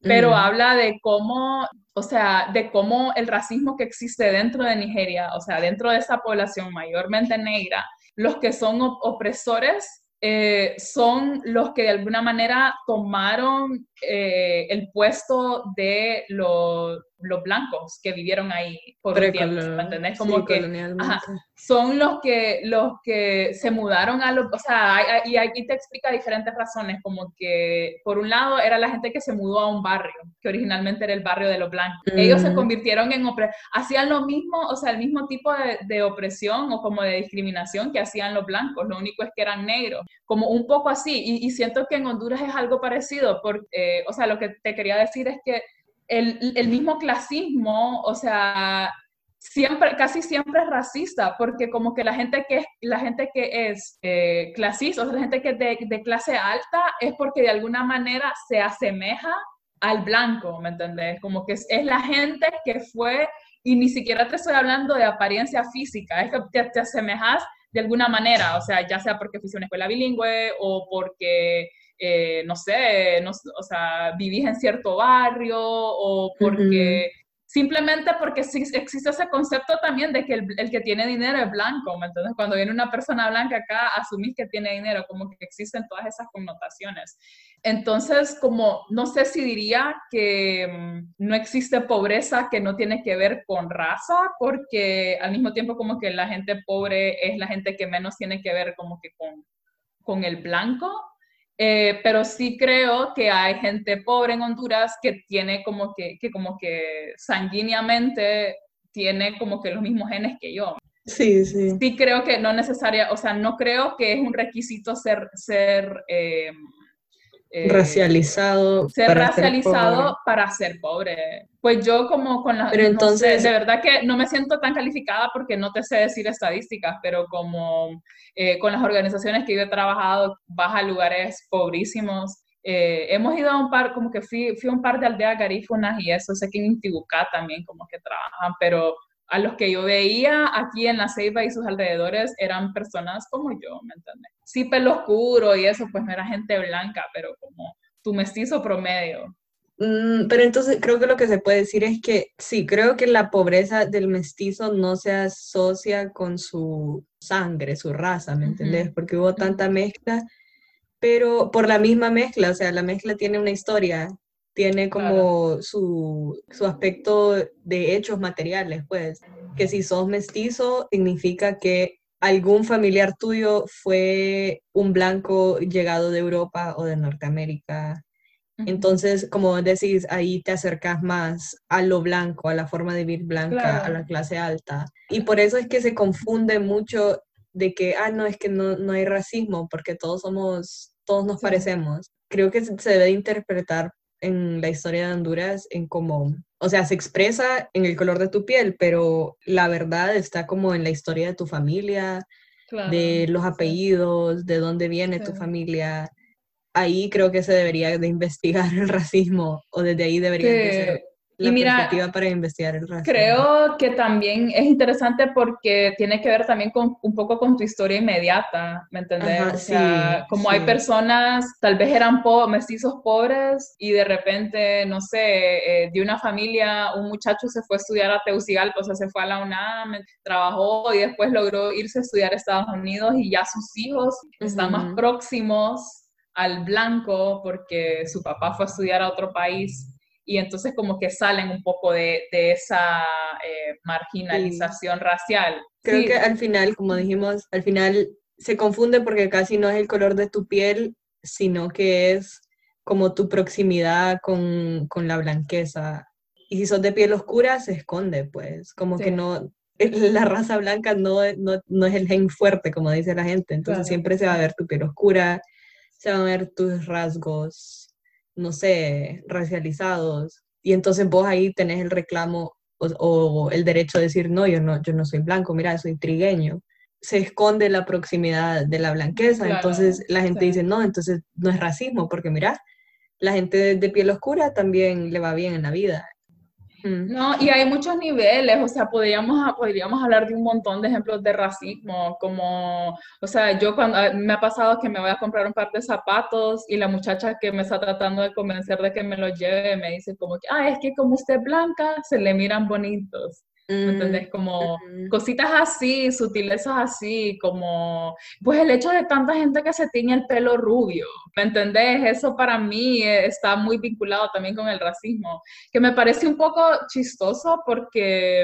pero habla de cómo, o sea, de cómo el racismo que existe dentro de Nigeria, o sea, dentro de esa población mayormente negra, los que son opresores eh, son los que de alguna manera tomaron eh, el puesto de los los blancos que vivieron ahí por un tiempo, ¿me entendés? Como que son los que, los que se mudaron a los, o sea, y aquí te explica diferentes razones, como que por un lado era la gente que se mudó a un barrio, que originalmente era el barrio de los blancos. Ellos se mm. convirtieron en, hacían lo mismo, o sea, el mismo tipo de, opresión o como de discriminación que hacían los blancos, lo único es que eran negros, como un poco así, y, siento que en Honduras es algo parecido, porque, eh, o sea, lo que te quería decir es que el, mismo clasismo, o sea, siempre, casi siempre es racista, porque como que la gente que es, la gente que es eh, clasista, o sea, la gente que es de, clase alta, es porque de alguna manera se asemeja al blanco, ¿me entendés? Como que es, la gente que fue, y ni siquiera te estoy hablando de apariencia física, es que te, te asemejas de alguna manera, o sea, ya sea porque fuiste a una escuela bilingüe o porque eh, no sé, no, o sea, vivís en cierto barrio o porque... Simplemente porque existe ese concepto también de que el, que tiene dinero es blanco, Entonces, cuando viene una persona blanca acá, asumís que tiene dinero, como que existen todas esas connotaciones. Entonces, como no sé si diría que mm, no existe pobreza que no tiene que ver con raza, porque al mismo tiempo como que la gente pobre es la gente que menos tiene que ver como que con, con el blanco, eh, pero sí creo que hay gente pobre en Honduras que tiene como que, que como que sanguíneamente tiene como que los mismos genes que yo. Sí, sí. Sí creo que no necesaria, o sea, no creo que es un requisito ser, ser eh, eh, racializado. Ser racializado para ser pobre. Pues yo como con la... Pero entonces... de verdad que no me siento tan calificada porque no te sé decir estadísticas, pero como eh, con las organizaciones que yo he trabajado, vas a lugares pobrísimos. Eh, hemos ido a un par, como que fui, fui a un par de aldeas garífunas y eso, sé que en Intibucá también como que trabajan, pero a los que yo veía aquí en la Ceiba y sus alrededores eran personas como yo, ¿me entiendes? Sí, pelo oscuro y eso, pues no era gente blanca, pero como tu mestizo promedio. Mm, pero entonces creo que lo que se puede decir es que sí, creo que la pobreza del mestizo no se asocia con su sangre, su raza, ¿me entendés? Porque hubo tanta mezcla, pero por la misma mezcla, o sea, la mezcla tiene una historia, tiene como su, su, aspecto de hechos materiales, pues, que si sos mestizo significa que algún familiar tuyo fue un blanco llegado de Europa o de Norteamérica. Entonces, como decís, ahí te acercas más a lo blanco, a la forma de vivir blanca, a la clase alta. Y por eso es que se confunde mucho de que, ah, no, es que no, no hay racismo, porque todos somos, todos nos parecemos. Creo que se debe interpretar en la historia de Honduras en cómo, o sea, se expresa en el color de tu piel, pero la verdad está como en la historia de tu familia, de los apellidos, de dónde viene tu familia. ahí creo que se debería de investigar el racismo o desde ahí debería de ser la y mira, perspectiva para investigar el racismo. Creo que también es interesante porque tiene que ver también con un poco con tu historia inmediata, ¿me entendés? Ajá, o sea, sí, como hay sí. personas, tal vez eran po mestizos pobres y de repente, no sé, eh, de una familia, un muchacho se fue a estudiar a Tegucigalpa, o sea, se fue a la UNAM, trabajó y después logró irse a estudiar a Estados Unidos y ya sus hijos están más próximos al blanco porque su papá fue a estudiar a otro país y entonces como que salen un poco de, de esa eh, marginalización racial. Creo Sí, que al final, como dijimos, al final se confunde porque casi no es el color de tu piel, sino que es como tu proximidad con, con la blanqueza. Y si sos de piel oscura, se esconde, pues, como que Sí. no, la raza blanca no, no, no es el gen fuerte, como dice la gente, entonces Claro. siempre se va a ver tu piel oscura, se van a ver tus rasgos, no sé, racializados. Y entonces vos ahí tenés el reclamo o, o el derecho de decir, no, yo no, yo no soy blanco, mira, soy trigueño. Se esconde la proximidad de la blanqueza, Claro, entonces la gente sí. dice, no, entonces no es racismo, porque mira, la gente de, de piel oscura también le va bien en la vida. No, y hay muchos niveles, o sea, podríamos, podríamos hablar de un montón de ejemplos de racismo, como, o sea, yo cuando ah, me ha pasado que me voy a comprar un par de zapatos y la muchacha que me está tratando de convencer de que me los lleve me dice como que, ah, es que como usted es blanca, se le miran bonitos. ¿Me entendés? Como Mm, cositas así, sutilezas así, como, pues el hecho de tanta gente que se tiñe el pelo rubio, ¿me entendés? Eso para mí eh, está muy vinculado también con el racismo, que me parece un poco chistoso porque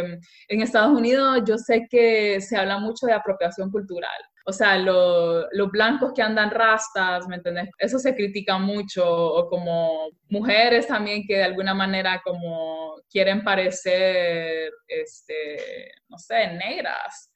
en Estados Unidos yo sé que se habla mucho de apropiación cultural. O sea, lo- los blancos que andan rastas, ¿me entendés? Eso se critica mucho, o como mujeres también que de alguna manera como quieren parecer, este, no sé, negras.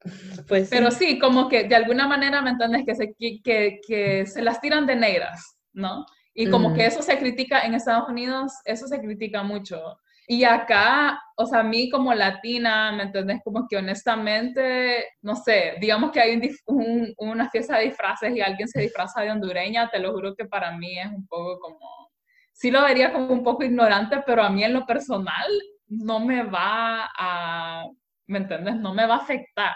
[laughs] Pues. Pero sí, como que de alguna manera, ¿me entiendes? Que se, que, que, se las tiran de negras, ¿no? Y como que eso se critica en Estados Unidos, eso se critica mucho. Y acá, o sea, a mí como latina, ¿me entendés? Como que honestamente, no sé, digamos que hay un un- una fiesta de disfraces y alguien se disfraza de hondureña, te lo juro que para mí es un poco como, sí lo vería como un poco ignorante, pero a mí en lo personal no me va a, ¿me entiendes? No me va a afectar.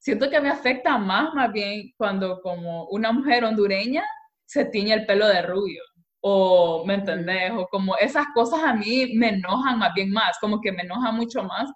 Siento que me afecta más, más bien, cuando como una mujer hondureña se tiñe el pelo de rubio o, ¿me entendés? O como esas cosas a mí me enojan más bien más, como que me enoja mucho más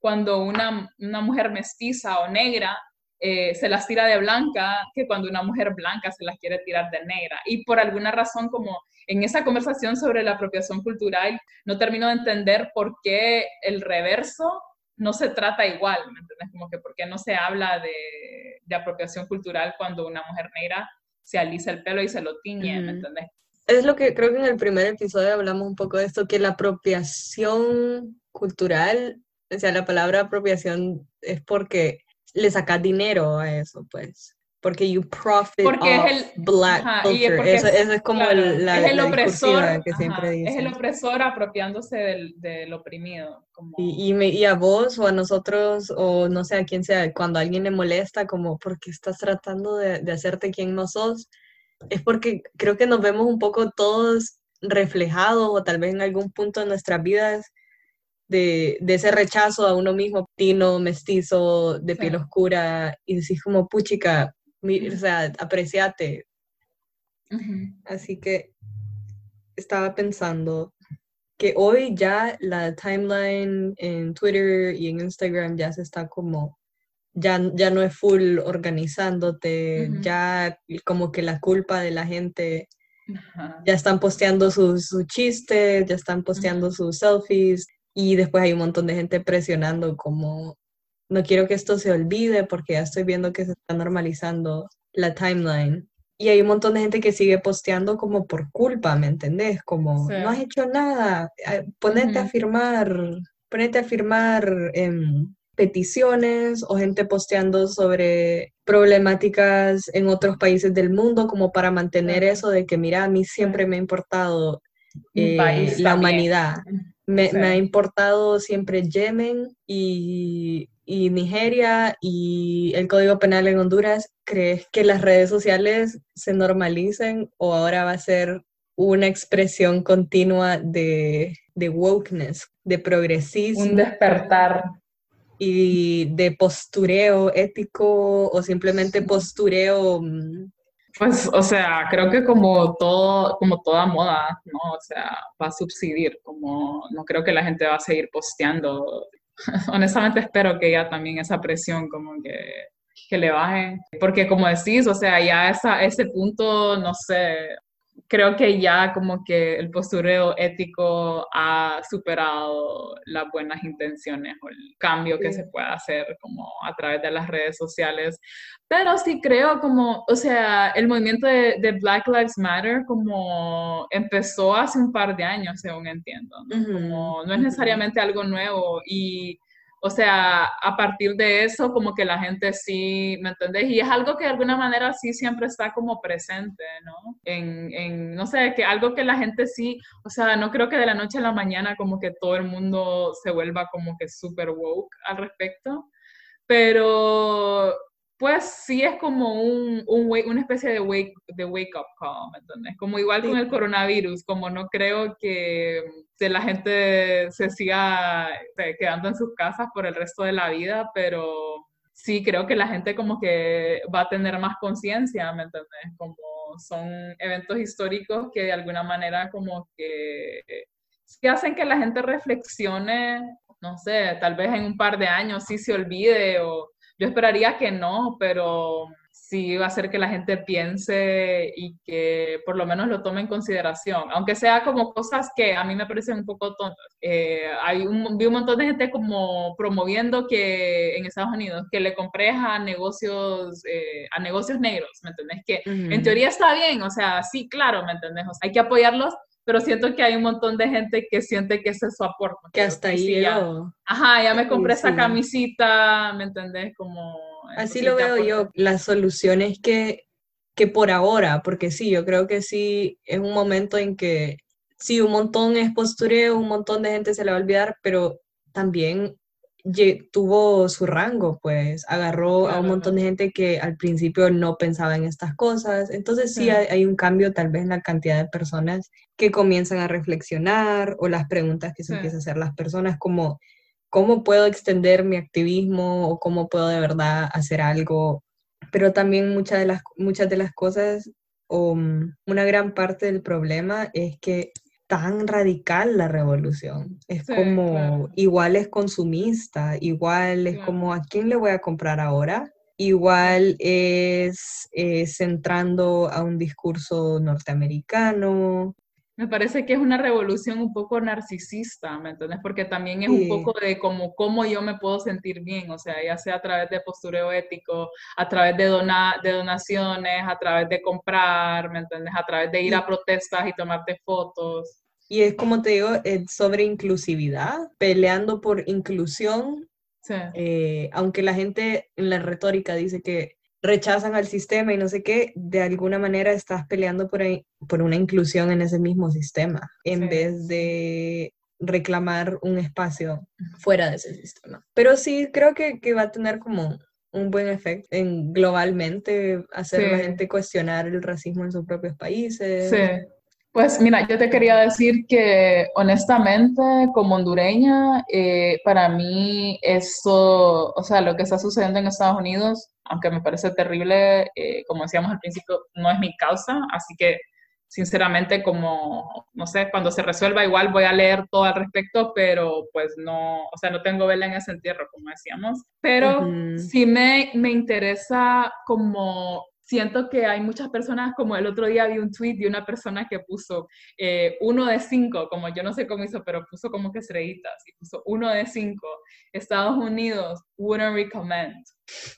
cuando una, una mujer mestiza o negra eh, se las tira de blanca que cuando una mujer blanca se las quiere tirar de negra. Y por alguna razón, como en esa conversación sobre la apropiación cultural, no termino de entender por qué el reverso no se trata igual, ¿me entiendes? Como que por qué no se habla de, de apropiación cultural cuando una mujer negra se alisa el pelo y se lo tiñe, ¿me entendés? Es lo que creo que en el primer episodio hablamos un poco de esto, que la apropiación cultural, o sea, la palabra apropiación es porque le sacas dinero a eso, pues. Porque you profit Porque es off el- black Ajá, y culture. eso, es- eso es como claro, el- la, es el la opresor, que ajá, siempre es el dicen. opresor apropiándose del, del oprimido. Como, Y, y, me- y a vos o a nosotros o no sé a quién sea, cuando alguien le molesta, como porque estás tratando de, de hacerte quien no sos, es porque creo que nos vemos un poco todos reflejados o tal vez en algún punto de nuestras vidas de, de ese rechazo a uno mismo, tino, mestizo, de piel Sí. oscura, y decís como, puchica, mi- o sea, apreciate. Así que estaba pensando que hoy ya la timeline en Twitter y en Instagram ya se está como, ya, ya no es full organizándote, ya como que la culpa de la gente, ya están posteando sus, sus chistes, ya están posteando sus selfies y después hay un montón de gente presionando como, no quiero que esto se olvide porque ya estoy viendo que se está normalizando la timeline. Y hay un montón de gente que sigue posteando como por culpa, ¿me entendés? Como, Sí. no has hecho nada, eh, ponete a firmar, ponete a firmar em, peticiones o gente posteando sobre problemáticas en otros países del mundo como para mantener eso de que, mira, a mí siempre me ha importado eh, país la también. humanidad. Me, me ha importado siempre Yemen y, y Nigeria y el Código Penal en Honduras, ¿crees que las redes sociales se normalicen o ahora va a ser una expresión continua de, de wokeness, de progresismo? Un despertar. Y de postureo ético o simplemente postureo mm, pues, o sea, creo que como todo, como toda moda, ¿no? O sea, va a subsidir, como no creo que la gente va a seguir posteando. [laughs] Honestamente espero que ya también esa presión como que, que le baje, porque como decís, o sea, ya esa, ese punto, no sé, creo que ya como que el postureo ético ha superado las buenas intenciones o el cambio que se puede hacer como a través de las redes sociales. Pero sí creo como, o sea, el movimiento de, Black Lives Matter como empezó hace un par de años, según entiendo. Como no es necesariamente algo nuevo y o sea, a partir de eso, como que la gente sí, ¿me entendés? Y es algo que de alguna manera sí siempre está como presente, ¿no? En, no sé, que algo que la gente sí, o sea, no creo que de la noche a la mañana como que todo el mundo se vuelva como que súper woke al respecto, pero pues sí es como un, un una especie de wake, de wake up call, ¿me entiendes? Como igual con el coronavirus, como no creo que, la gente se siga quedando en sus casas por el resto de la vida, pero sí creo que la gente como que va a tener más conciencia, ¿me entiendes? Como son eventos históricos que de alguna manera como que, que hacen que la gente reflexione, no sé, tal vez en un par de años sí se olvide o yo esperaría que no, pero sí va a hacer que la gente piense y que por lo menos lo tome en consideración, aunque sea como cosas que a mí me parecen un poco tontas. Eh, hay un, vi un montón de gente como promoviendo que en Estados Unidos que le compres a negocios eh, a negocios negros, ¿me entendés? Que en teoría está bien, o sea, sí, claro, ¿me entendés? hay que apoyarlos, pero siento que hay un montón de gente que siente que ese es su aporte. Que hasta ahí ya, Ajá, ya me compré esa camisita, ¿me entendés? Como... Así lo veo yo, las soluciones que, que por ahora, porque sí, yo creo que sí, es un momento en que sí, un montón es postureo, un montón de gente se le va a olvidar, pero también tuvo su rango, pues agarró a un montón de gente que al principio no pensaba en estas cosas. Entonces sí, hay, un cambio tal vez en la cantidad de personas que comienzan a reflexionar o las preguntas que se empiezan a hacer las personas como cómo puedo extender mi activismo o cómo puedo de verdad hacer algo. Pero también muchas de las, muchas de las cosas o mm, una gran parte del problema es que tan radical la revolución. Es como, igual es consumista, igual es como, ¿a quién le voy a comprar ahora? Igual es eh, centrando a un discurso norteamericano, me parece que es una revolución un poco narcisista, ¿me entiendes? Porque también es un poco de como cómo yo me puedo sentir bien, o sea, ya sea a través de postureo ético, a través de, donar, de donaciones, a través de comprar, ¿me entiendes? A través de ir a protestas y tomarte fotos. Y es como te digo, es sobre inclusividad, peleando por inclusión, sí. Eh, aunque la gente en la retórica dice que rechazan al sistema y no sé qué, de alguna manera estás peleando por, por una inclusión en ese mismo sistema, en vez de reclamar un espacio fuera de ese sistema. Pero sí, creo que, que va a tener como un buen efecto en globalmente hacer a la gente cuestionar el racismo en sus propios países. Sí. Pues mira, yo te quería decir que honestamente, como hondureña, eh, para mí eso, o sea, lo que está sucediendo en Estados Unidos, aunque me parece terrible, eh, como decíamos al principio, no es mi causa, así que sinceramente como, no sé, cuando se resuelva igual voy a leer todo al respecto, pero pues no, o sea, no tengo vela en ese entierro, como decíamos, pero sí me, me interesa como siento que hay muchas personas, como el otro día vi un tweet de una persona que puso eh, uno de cinco, como yo no sé cómo hizo, pero puso como que estrellitas, y puso uno de cinco, Estados Unidos, wouldn't recommend,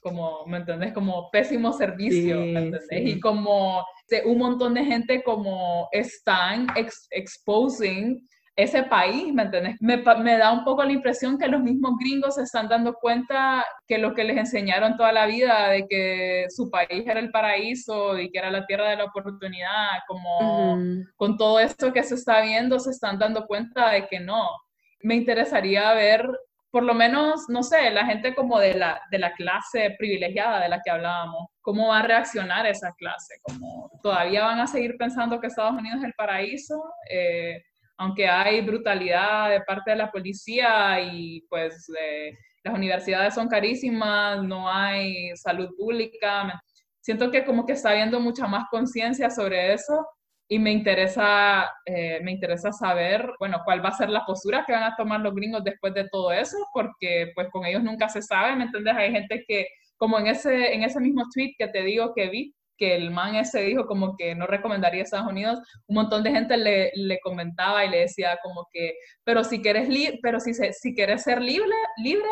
como, ¿me entendés? Como pésimo servicio, ¿me entendés? Y como un montón de gente como están exposing ese país, ¿me entiendes? Me, me, da un poco la impresión que los mismos gringos se están dando cuenta que lo que les enseñaron toda la vida de que su país era el paraíso y que era la tierra de la oportunidad, como con todo esto que se está viendo, se están dando cuenta de que no. Me interesaría ver por lo menos, no sé, la gente como de la, de la clase privilegiada de la que hablábamos, ¿cómo va a reaccionar esa clase? Como todavía van a seguir pensando que Estados Unidos es el paraíso, eh, aunque hay brutalidad de parte de la policía y pues las universidades son carísimas, no hay salud pública. Siento que como que está habiendo mucha más conciencia sobre eso y me interesa, eh, me interesa saber, bueno, cuál va a ser la postura que van a tomar los gringos después de todo eso, porque pues con ellos nunca se sabe, ¿me entiendes? Hay gente que, como en ese, en ese mismo tweet que te digo que vi, que el man ese dijo como que no recomendaría Estados Unidos, un montón de gente le, le comentaba y le decía como que, pero si quieres, pero si, si quieres ser libre, libre,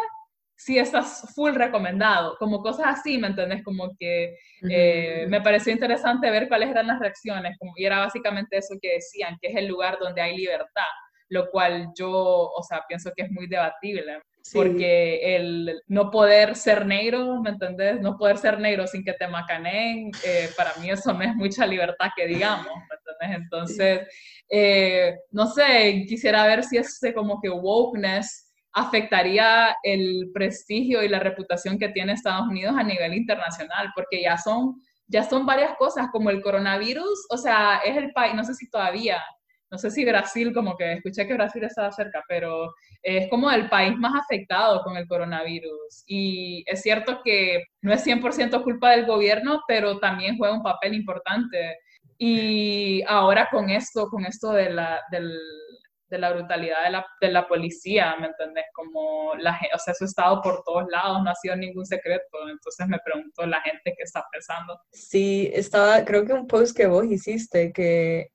si estás full recomendado, como cosas así, ¿me entiendes? Como que eh, me pareció interesante ver cuáles eran las reacciones, como, y era básicamente eso que decían, que es el lugar donde hay libertad, lo cual yo, o sea, pienso que es muy debatible, porque el no poder ser negro, ¿me entendés? No poder ser negro sin que te macaneen, eh, para mí eso no es mucha libertad que digamos, ¿me entendés? Entonces, eh, no sé, quisiera ver si ese como que wokeness afectaría el prestigio y la reputación que tiene Estados Unidos a nivel internacional, porque ya son, ya son varias cosas, como el coronavirus, o sea, es el país, no sé si todavía, no sé si Brasil, como que escuché que Brasil estaba cerca, pero es como el país más afectado con el coronavirus. Y es cierto que no es 100% culpa del gobierno, pero también juega un papel importante. Y ahora con esto, con esto de la, de la brutalidad de la, de la policía, ¿me entendés? Como la o sea, eso ha estado por todos lados, no ha sido ningún secreto, entonces me pregunto la gente que está pensando. Sí, estaba, creo que un post que vos hiciste, que,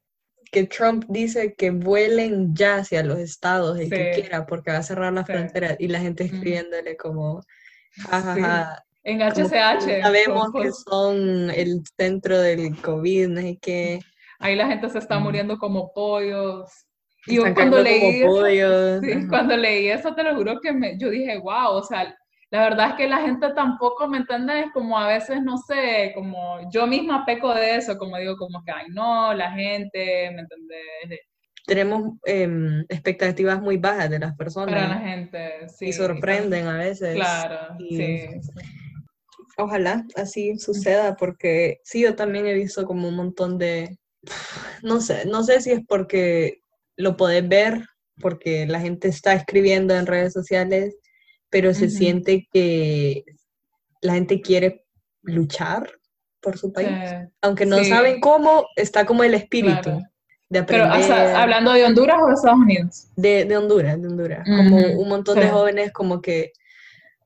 que Trump dice que vuelen ya hacia los estados, el que quiera, porque va a cerrar la frontera, y la gente escribiéndole como, jajaja. En HCH. Sabemos que son el centro del COVID, no sé qué. Ahí la gente se está muriendo como pollos. Y yo cuando leí, eso, cuando leí eso, te lo juro que me, yo dije, wow, o sea, la verdad es que la gente tampoco, ¿me entiendes? Como a veces, no sé, como yo misma peco de eso, como digo, como que, ay, no, la gente, ¿me entiendes? Tenemos em, expectativas muy bajas de las personas. Para la gente, sí. Y sorprenden a veces. Claro, sí. Ojalá así suceda, porque sí, yo también he visto como un montón de, no sé, no sé si es porque lo podés ver porque la gente está escribiendo en redes sociales, pero se siente que la gente quiere luchar por su país. Aunque no saben cómo, está como el espíritu. De aprender. Pero hablando de Honduras o de Estados Unidos? De, Honduras, de Honduras. Como un montón de jóvenes como que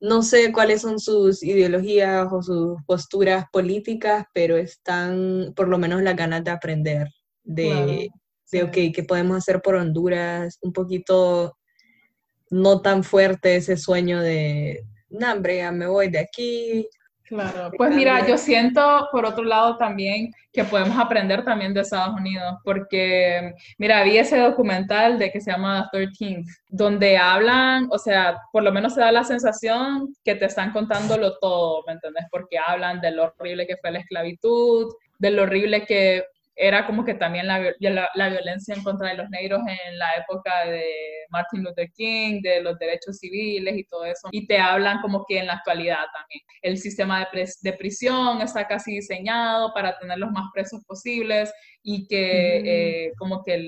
no sé cuáles son sus ideologías o sus posturas políticas, pero están por lo menos las ganas de aprender, de, de, ok, ¿qué podemos hacer por Honduras? Un poquito no tan fuerte ese sueño de, no, hombre, ya me voy de aquí. Claro, pues mira, yo siento por otro lado también que podemos aprender también de Estados Unidos, porque mira, vi ese documental de que se llama The 13th, donde hablan, o sea, por lo menos se da la sensación que te están contándolo todo, ¿me entiendes? Porque hablan de lo horrible que fue la esclavitud, de lo horrible que era como que también la, la, violencia en contra de los negros en la época de Martin Luther King, de los derechos civiles y todo eso. Y te hablan como que en la actualidad también. El sistema de, de prisión está casi diseñado para tener los más presos posibles y que eh, como que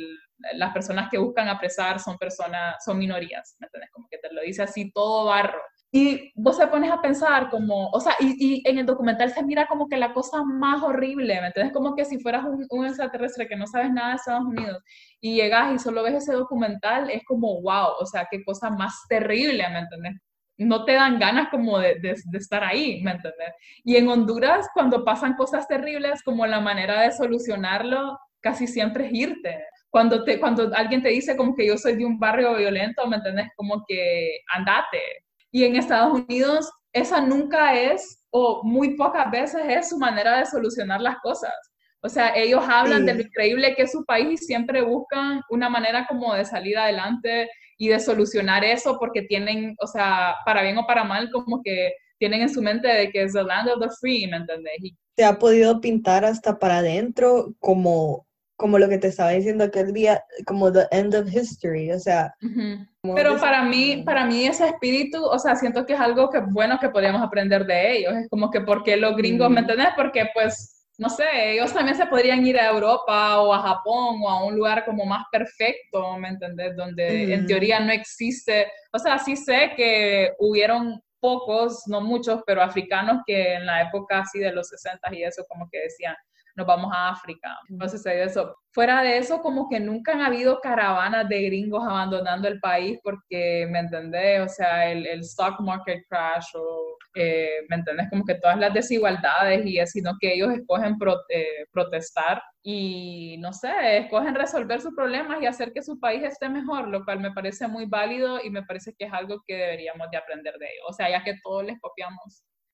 las personas que buscan apresar son personas, son minorías, ¿me entiendes? Como que te lo dice así todo barro. Y vos te pones a pensar como, o sea, y, en el documental se mira como que la cosa más horrible, ¿me entiendes? Como que si fueras un, extraterrestre que no sabes nada de Estados Unidos y llegas y solo ves ese documental, es como, wow, o sea, qué cosa más terrible, ¿me entiendes? No te dan ganas como de, de, de estar ahí, ¿me entiendes? Y en Honduras, cuando pasan cosas terribles, como la manera de solucionarlo casi siempre es irte. Cuando, te, cuando alguien te dice como que yo soy de un barrio violento, ¿me entiendes? Como que andate, y en Estados Unidos esa nunca es, o muy pocas veces es su manera de solucionar las cosas. O sea, ellos hablan de lo increíble que es su país y siempre buscan una manera como de salir adelante y de solucionar eso porque tienen, o sea, para bien o para mal, como que tienen en su mente de que es the land of the free, ¿me entendés? Se ha podido pintar hasta para adentro como como lo que te estaba diciendo aquel día, como the end of history, o sea. Pero para mí, para mí ese espíritu, o sea, siento que es algo que bueno que podríamos aprender de ellos. Es como que porque los gringos, ¿me entendés? Porque pues, no sé, ellos también se podrían ir a Europa o a Japón o a un lugar como más perfecto, ¿me entendés? Donde en teoría no existe, o sea, sí sé que hubieron pocos, no muchos, pero africanos que en la época así de los 60 y eso como que decían, nos vamos a África. Entonces, eso. Fuera de eso, como que nunca han habido caravanas de gringos abandonando el país porque, ¿me entendés? O sea, el, el stock market crash o, eh, ¿me entendés? Como que todas las desigualdades y es, sino que ellos escogen eh, protestar y, no sé, escogen resolver sus problemas y hacer que su país esté mejor, lo cual me parece muy válido y me parece que es algo que deberíamos de aprender de ellos. O sea, ya que todos les copiamos